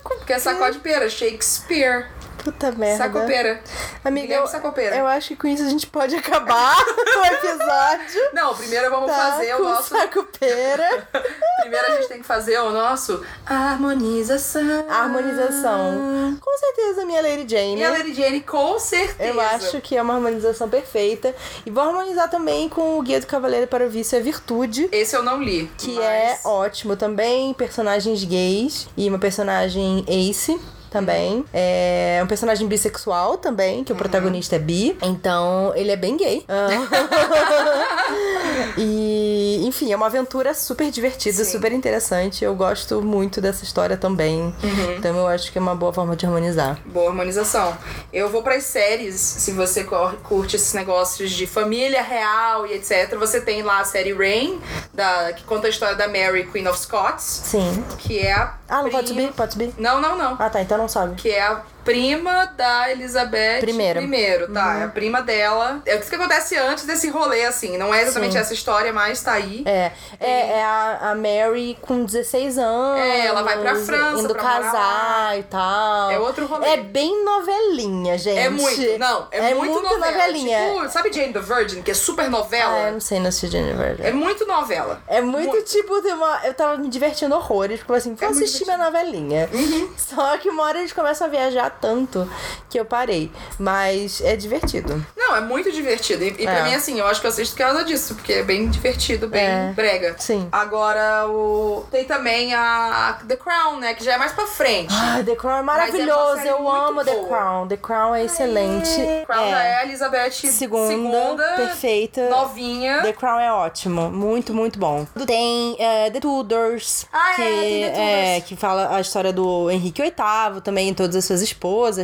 [SPEAKER 2] Porque é sacode pera, Shakespeare.
[SPEAKER 1] Puta merda.
[SPEAKER 2] Sacopeira.
[SPEAKER 1] Amiga,
[SPEAKER 2] Guilherme
[SPEAKER 1] eu,
[SPEAKER 2] Sacopeira.
[SPEAKER 1] eu acho que com isso a gente pode acabar o episódio.
[SPEAKER 2] Não, primeiro vamos
[SPEAKER 1] Tá,
[SPEAKER 2] fazer o nosso.
[SPEAKER 1] saco pera.
[SPEAKER 2] Primeiro a gente tem que fazer o nosso harmonização.
[SPEAKER 1] Harmonização. Com certeza, minha Lady Jane.
[SPEAKER 2] E a Lady Jane, com certeza.
[SPEAKER 1] Eu acho que é uma harmonização perfeita. E vou harmonizar também com o Guia do Cavaleiro para o Vício é Virtude.
[SPEAKER 2] Esse eu não li.
[SPEAKER 1] Que
[SPEAKER 2] mas-
[SPEAKER 1] é ótimo também. Personagens gays. E uma personagem ace. Também. É um personagem bissexual também,
[SPEAKER 2] Uhum.
[SPEAKER 1] que o protagonista é bi. Então, ele é bem gay. Ah. e, enfim, é uma aventura super divertida,
[SPEAKER 2] Sim.
[SPEAKER 1] super interessante. Eu gosto muito dessa história também.
[SPEAKER 2] Uhum.
[SPEAKER 1] Então, eu acho que é uma boa forma de harmonizar.
[SPEAKER 2] Boa harmonização. Eu vou pras séries, se você curte esses negócios de família real e etc. Você tem lá a série Rain, da, que conta a história da Mary, Queen of Scots,
[SPEAKER 1] Sim.
[SPEAKER 2] que é a.
[SPEAKER 1] Ah, não pode subir? Pode subir?
[SPEAKER 2] Não, não, não.
[SPEAKER 1] Ah, tá. Então não sobe.
[SPEAKER 2] Que é a prima da Elizabeth
[SPEAKER 1] Primeiro.
[SPEAKER 2] primeiro tá? É a prima dela. É o que acontece antes desse rolê, assim. Não é exatamente
[SPEAKER 1] Sim.
[SPEAKER 2] essa história, mas tá aí.
[SPEAKER 1] É, é, é a, a Mary com 16 anos.
[SPEAKER 2] É, ela vai pra França
[SPEAKER 1] Indo
[SPEAKER 2] pra
[SPEAKER 1] casar e tal.
[SPEAKER 2] É outro rolê.
[SPEAKER 1] É bem novelinha, gente.
[SPEAKER 2] É muito, não, é, muito, novela.
[SPEAKER 1] novelinha.
[SPEAKER 2] Tipo, sabe Jane the Virgin, que é super novela?
[SPEAKER 1] Ah, eu não sei, não assisti Jennifer.
[SPEAKER 2] É muito novela.
[SPEAKER 1] É muito,
[SPEAKER 2] Muito.
[SPEAKER 1] tipo, tem uma... eu tava me divertindo horrores, porque eu assim, vou
[SPEAKER 2] É muito
[SPEAKER 1] assistir minha novelinha. Só que uma hora eles começam a viajar tanto que eu parei. Mas é divertido.
[SPEAKER 2] Não, é muito divertido. E, e pra
[SPEAKER 1] É.
[SPEAKER 2] mim, assim, eu acho que eu assisto por causa disso, porque é bem divertido, bem
[SPEAKER 1] É.
[SPEAKER 2] brega.
[SPEAKER 1] Sim.
[SPEAKER 2] Agora, o... tem também a The Crown, né? Que já é mais pra frente.
[SPEAKER 1] Ai, The Crown é
[SPEAKER 2] é
[SPEAKER 1] maravilhoso.
[SPEAKER 2] série
[SPEAKER 1] eu amo The
[SPEAKER 2] boa.
[SPEAKER 1] Crown. The Crown é excelente.
[SPEAKER 2] The Crown já é a Elizabeth
[SPEAKER 1] Segunda,
[SPEAKER 2] segunda
[SPEAKER 1] perfeita.
[SPEAKER 2] novinha.
[SPEAKER 1] The Crown é ótimo, muito, muito bom. Tem é, The Tudors,
[SPEAKER 2] Ah, é,
[SPEAKER 1] que,
[SPEAKER 2] tem The Tudors.
[SPEAKER 1] que fala a história do Henrique VIII também, todas as suas esposas,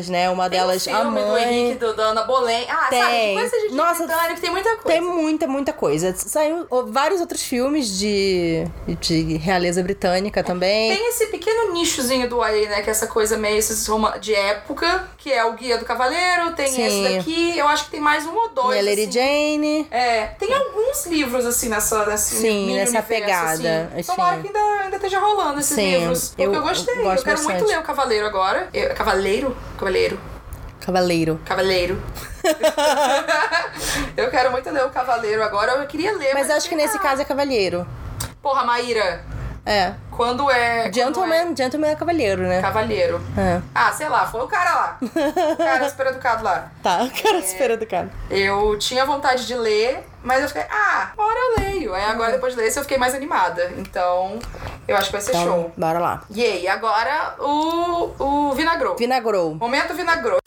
[SPEAKER 1] né? Uma
[SPEAKER 2] Tem
[SPEAKER 1] delas,
[SPEAKER 2] um
[SPEAKER 1] a
[SPEAKER 2] filme do
[SPEAKER 1] mãe.
[SPEAKER 2] Henrique do, da Ana Bolen. Ah, sabe?
[SPEAKER 1] Tem.
[SPEAKER 2] Coisa de
[SPEAKER 1] Nossa,
[SPEAKER 2] britânico, tem muita coisa.
[SPEAKER 1] Tem muita, muita coisa. Saiu ó, vários outros filmes de, de realeza britânica também.
[SPEAKER 2] Tem esse pequeno nichozinho do YA, né? Que é essa coisa meio esses de época, que é o Guia do Cavaleiro, tem
[SPEAKER 1] Sim.
[SPEAKER 2] esse daqui. Eu acho que tem mais um ou dois.
[SPEAKER 1] Lady
[SPEAKER 2] assim.
[SPEAKER 1] Jane.
[SPEAKER 2] É, tem alguns livros assim nessa, nesse
[SPEAKER 1] Sim, nessa
[SPEAKER 2] universo,
[SPEAKER 1] pegada,
[SPEAKER 2] Assim.
[SPEAKER 1] assim.
[SPEAKER 2] Tomara que ainda, ainda esteja rolando esses
[SPEAKER 1] Sim,
[SPEAKER 2] livros. Porque
[SPEAKER 1] eu
[SPEAKER 2] eu, gostei. Eu,
[SPEAKER 1] gosto
[SPEAKER 2] quero
[SPEAKER 1] bastante.
[SPEAKER 2] muito ler o Cavaleiro agora. Eu- Cavaleiro? Cavaleiro.
[SPEAKER 1] Cavaleiro.
[SPEAKER 2] Cavaleiro. eu quero muito ler o Cavaleiro agora. Eu queria ler.
[SPEAKER 1] Mas acho que nesse caso é cavalheiro.
[SPEAKER 2] Porra, Maíra.
[SPEAKER 1] É.
[SPEAKER 2] Quando é. quando
[SPEAKER 1] Gentleman, gentleman é cavalheiro,
[SPEAKER 2] é
[SPEAKER 1] né?
[SPEAKER 2] Cavalheiro.
[SPEAKER 1] É.
[SPEAKER 2] Ah, sei lá, foi o cara lá. O cara super educado lá.
[SPEAKER 1] Tá, o
[SPEAKER 2] É.
[SPEAKER 1] cara super educado.
[SPEAKER 2] Eu tinha vontade de ler, mas eu fiquei, ah, hora eu leio. Aí agora, depois de ler esse, eu fiquei mais animada. Então, eu acho que vai ser
[SPEAKER 1] Então,
[SPEAKER 2] show.
[SPEAKER 1] bora lá.
[SPEAKER 2] E aí, agora o, o Vinagrou.
[SPEAKER 1] Vinagrou.
[SPEAKER 2] Momento Vinagrou.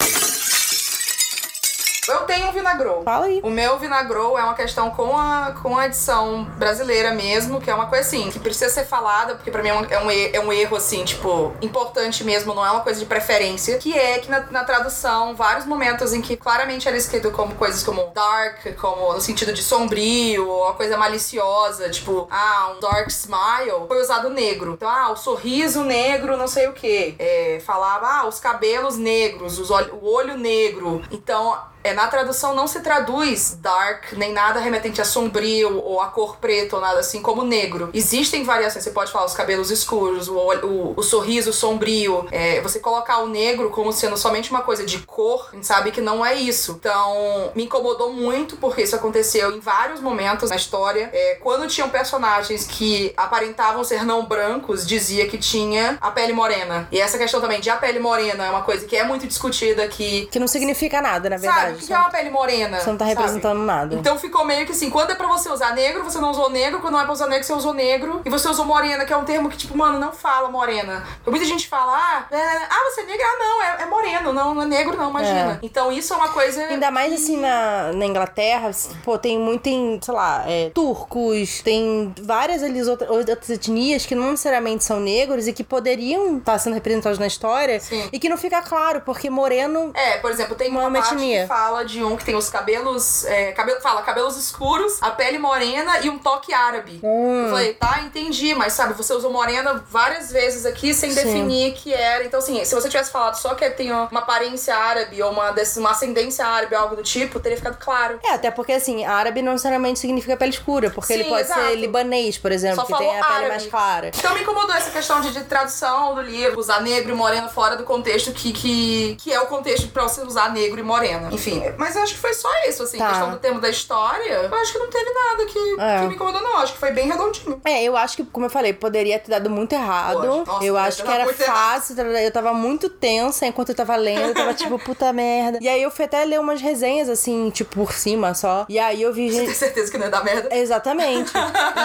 [SPEAKER 2] Eu tenho um Vinagrou.
[SPEAKER 1] Fala aí.
[SPEAKER 2] O meu Vinagrou é uma questão com a, com a edição brasileira mesmo, que é uma coisa assim, que precisa ser falada, porque pra mim é um, é um, é um erro, assim, tipo, importante mesmo, não é uma coisa de preferência, que é que na, na tradução, vários momentos em que claramente era escrito como coisas como dark, como no sentido de sombrio, ou uma coisa maliciosa, tipo, ah, um dark smile, foi usado negro. Então, ah, o sorriso negro, não sei o que. É, falava, ah, os cabelos negros, os olho, o olho negro. Então, é, na tradução não se traduz dark, nem nada remetente a sombrio ou a cor preta ou nada assim como negro. Existem variações, você pode falar os cabelos escuros, o, o, o sorriso sombrio. É, você colocar o negro como sendo somente uma coisa de cor, a gente sabe que não é isso. Então, me incomodou muito porque isso aconteceu em vários momentos na história. É, quando tinham personagens que aparentavam ser não brancos, dizia que tinha a pele morena. E essa questão também de a pele morena é uma coisa que é muito discutida que
[SPEAKER 1] Que não significa nada, na
[SPEAKER 2] Sabe,
[SPEAKER 1] verdade.
[SPEAKER 2] o que que é uma pele morena?
[SPEAKER 1] Você não tá
[SPEAKER 2] sabe?
[SPEAKER 1] representando nada.
[SPEAKER 2] Então ficou meio que assim, quando é pra você usar negro, você não usou negro, quando não é pra usar negro, você usou negro. E você usou morena, que é um termo que, tipo, mano, não fala morena. Porque muita gente fala, ah, é, ah você é negra? Ah, não, é, é moreno, não, não é negro, não, imagina.
[SPEAKER 1] É.
[SPEAKER 2] Então isso é uma coisa.
[SPEAKER 1] Ainda mais assim na, na Inglaterra, pô, tem muito, tem, sei lá, é, turcos, tem várias ali outra- outras etnias que não necessariamente são negros e que poderiam estar sendo representados na história
[SPEAKER 2] Sim.
[SPEAKER 1] e que não fica claro, porque moreno.
[SPEAKER 2] É, por exemplo, tem uma,
[SPEAKER 1] Uma
[SPEAKER 2] parte
[SPEAKER 1] etnia.
[SPEAKER 2] que fala de um que tem os cabelos. É, cabelo, fala cabelos escuros, a pele morena e um toque árabe.
[SPEAKER 1] Hum.
[SPEAKER 2] Eu falei, tá, entendi, mas sabe, você usou morena várias vezes aqui sem
[SPEAKER 1] Sim.
[SPEAKER 2] definir que era. Então, assim, se você tivesse falado só que tem uma aparência árabe ou uma, uma ascendência árabe ou algo do tipo, teria ficado claro.
[SPEAKER 1] É, até porque assim, árabe não necessariamente significa pele escura, porque
[SPEAKER 2] Sim,
[SPEAKER 1] ele pode
[SPEAKER 2] exato.
[SPEAKER 1] ser libanês, por exemplo,
[SPEAKER 2] Só
[SPEAKER 1] que tem a
[SPEAKER 2] falou
[SPEAKER 1] pele
[SPEAKER 2] árabe.
[SPEAKER 1] mais clara.
[SPEAKER 2] Então me incomodou essa questão de, de tradução do livro, usar negro e morena fora do contexto que, que, que é o contexto pra você usar negro e morena. Enfim, mas eu acho que foi só isso, assim,
[SPEAKER 1] Tá.
[SPEAKER 2] questão do termo da história. Eu acho que não teve nada que,
[SPEAKER 1] É.
[SPEAKER 2] que me incomodou, não. Acho que foi bem redondinho.
[SPEAKER 1] É, eu acho que, como eu falei, poderia ter dado muito errado.
[SPEAKER 2] Nossa,
[SPEAKER 1] eu acho que era
[SPEAKER 2] muito errado.
[SPEAKER 1] fácil. Eu tava muito tensa enquanto eu tava lendo. Eu tava tipo, puta merda. E aí eu fui até ler umas resenhas, assim, tipo, por cima só. E aí eu vi
[SPEAKER 2] Você tem certeza que não ia dar merda?
[SPEAKER 1] Exatamente.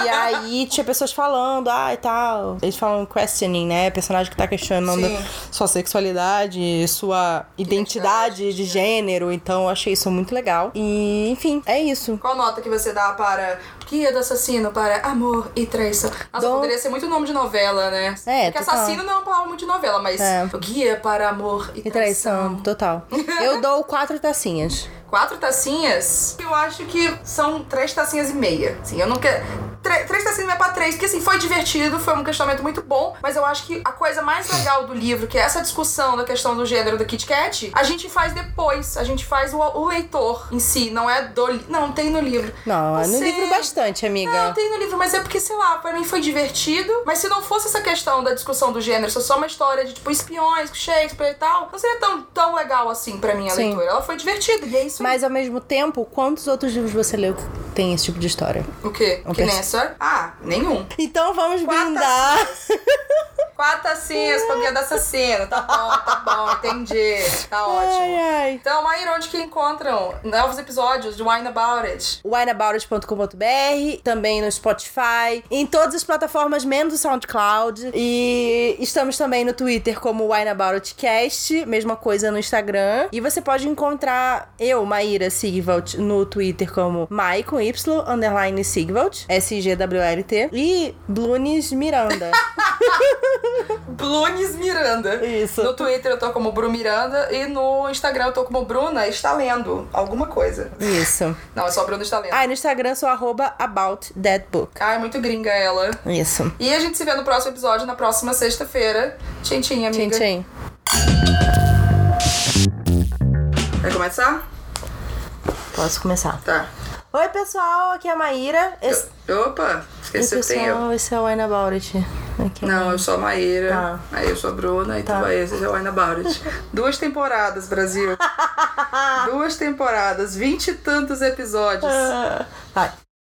[SPEAKER 1] e aí tinha pessoas falando, ah, e tal. Eles falam questioning, né? Personagem que tá questionando
[SPEAKER 2] Sim.
[SPEAKER 1] sua sexualidade, sua identidade de gênero. Então eu achei isso muito legal. E, enfim, é isso.
[SPEAKER 2] Qual nota que você dá para Guia do Assassino para Amor e Traição? Nossa,
[SPEAKER 1] Dou-
[SPEAKER 2] poderia ser muito nome de novela, né?
[SPEAKER 1] É,
[SPEAKER 2] Porque
[SPEAKER 1] total.
[SPEAKER 2] assassino não é uma palavra muito de novela, mas
[SPEAKER 1] É.
[SPEAKER 2] Guia para Amor e,
[SPEAKER 1] E traição, total. Eu dou quatro tacinhas.
[SPEAKER 2] Quatro tacinhas, eu acho que são três tacinhas e meia. Assim, eu não quero. Três tacinhas meia pra três, porque assim, foi divertido, foi um questionamento muito bom, mas eu acho que a coisa mais legal do livro, que é essa discussão da questão do gênero do Kit Kat, a gente faz depois. A gente faz o, o leitor em si, não é do. Não, tem no livro.
[SPEAKER 1] Não, é no
[SPEAKER 2] Você-
[SPEAKER 1] livro bastante, amiga.
[SPEAKER 2] Não, tem no livro, mas é porque, sei lá, pra mim foi divertido. Mas se não fosse essa questão da discussão do gênero, se fosse só uma história de, tipo, espiões, Shakespeare e tal, não seria tão, tão legal assim pra mim a
[SPEAKER 1] Sim.
[SPEAKER 2] leitura. Ela foi divertida, e é isso.
[SPEAKER 1] Mas ao mesmo tempo, quantos outros livros você leu que tem esse tipo de história?
[SPEAKER 2] O quê?
[SPEAKER 1] Um
[SPEAKER 2] que nem Ah, nenhum.
[SPEAKER 1] Então vamos
[SPEAKER 2] Quatro
[SPEAKER 1] brindar.
[SPEAKER 2] Quatro tacinhas pra guia do assassino. Tá bom, tá bom, entendi. Tá ótimo.
[SPEAKER 1] Ai, ai.
[SPEAKER 2] Então, Maíra, onde que encontram novos episódios de Wine About It?
[SPEAKER 1] wineaboutit.com.br, também no Spotify, em todas as plataformas menos o SoundCloud. E estamos também no Twitter como WineAboutItCast, mesma coisa no Instagram. E você pode encontrar eu, Maíra Sigvalt, no Twitter como Mai com Y, underline Sigvalt, S-G-W-L-T, e Blunes Miranda.
[SPEAKER 2] Blunes Miranda.
[SPEAKER 1] Isso.
[SPEAKER 2] No Twitter eu tô como Bru Miranda e no Instagram eu tô como Bruna está lendo alguma coisa.
[SPEAKER 1] Isso.
[SPEAKER 2] Não, é só Bruna está lendo.
[SPEAKER 1] Ah, e no Instagram eu sou arroba about that book.
[SPEAKER 2] Ai, muito gringa ela.
[SPEAKER 1] Isso.
[SPEAKER 2] E a gente se vê no próximo episódio, na próxima sexta-feira. Tchim, tchim,
[SPEAKER 1] Tchim,
[SPEAKER 2] amiga.
[SPEAKER 1] tchim.
[SPEAKER 2] Vai começar?
[SPEAKER 1] Posso começar.
[SPEAKER 2] Tá.
[SPEAKER 1] Oi, pessoal. Aqui é a Maíra. Esse...
[SPEAKER 2] Opa,
[SPEAKER 1] Oi,
[SPEAKER 2] esqueci que tem eu.
[SPEAKER 1] pessoal. Esse é o Wine About It. Aqui.
[SPEAKER 2] Não, eu sou a Maíra,
[SPEAKER 1] Tá.
[SPEAKER 2] aí eu sou a Bruna, e
[SPEAKER 1] Tá.
[SPEAKER 2] tu esse é o Wine About It. Duas temporadas, Brasil. Duas temporadas, vinte e tantos episódios.
[SPEAKER 1] Ah, Vai.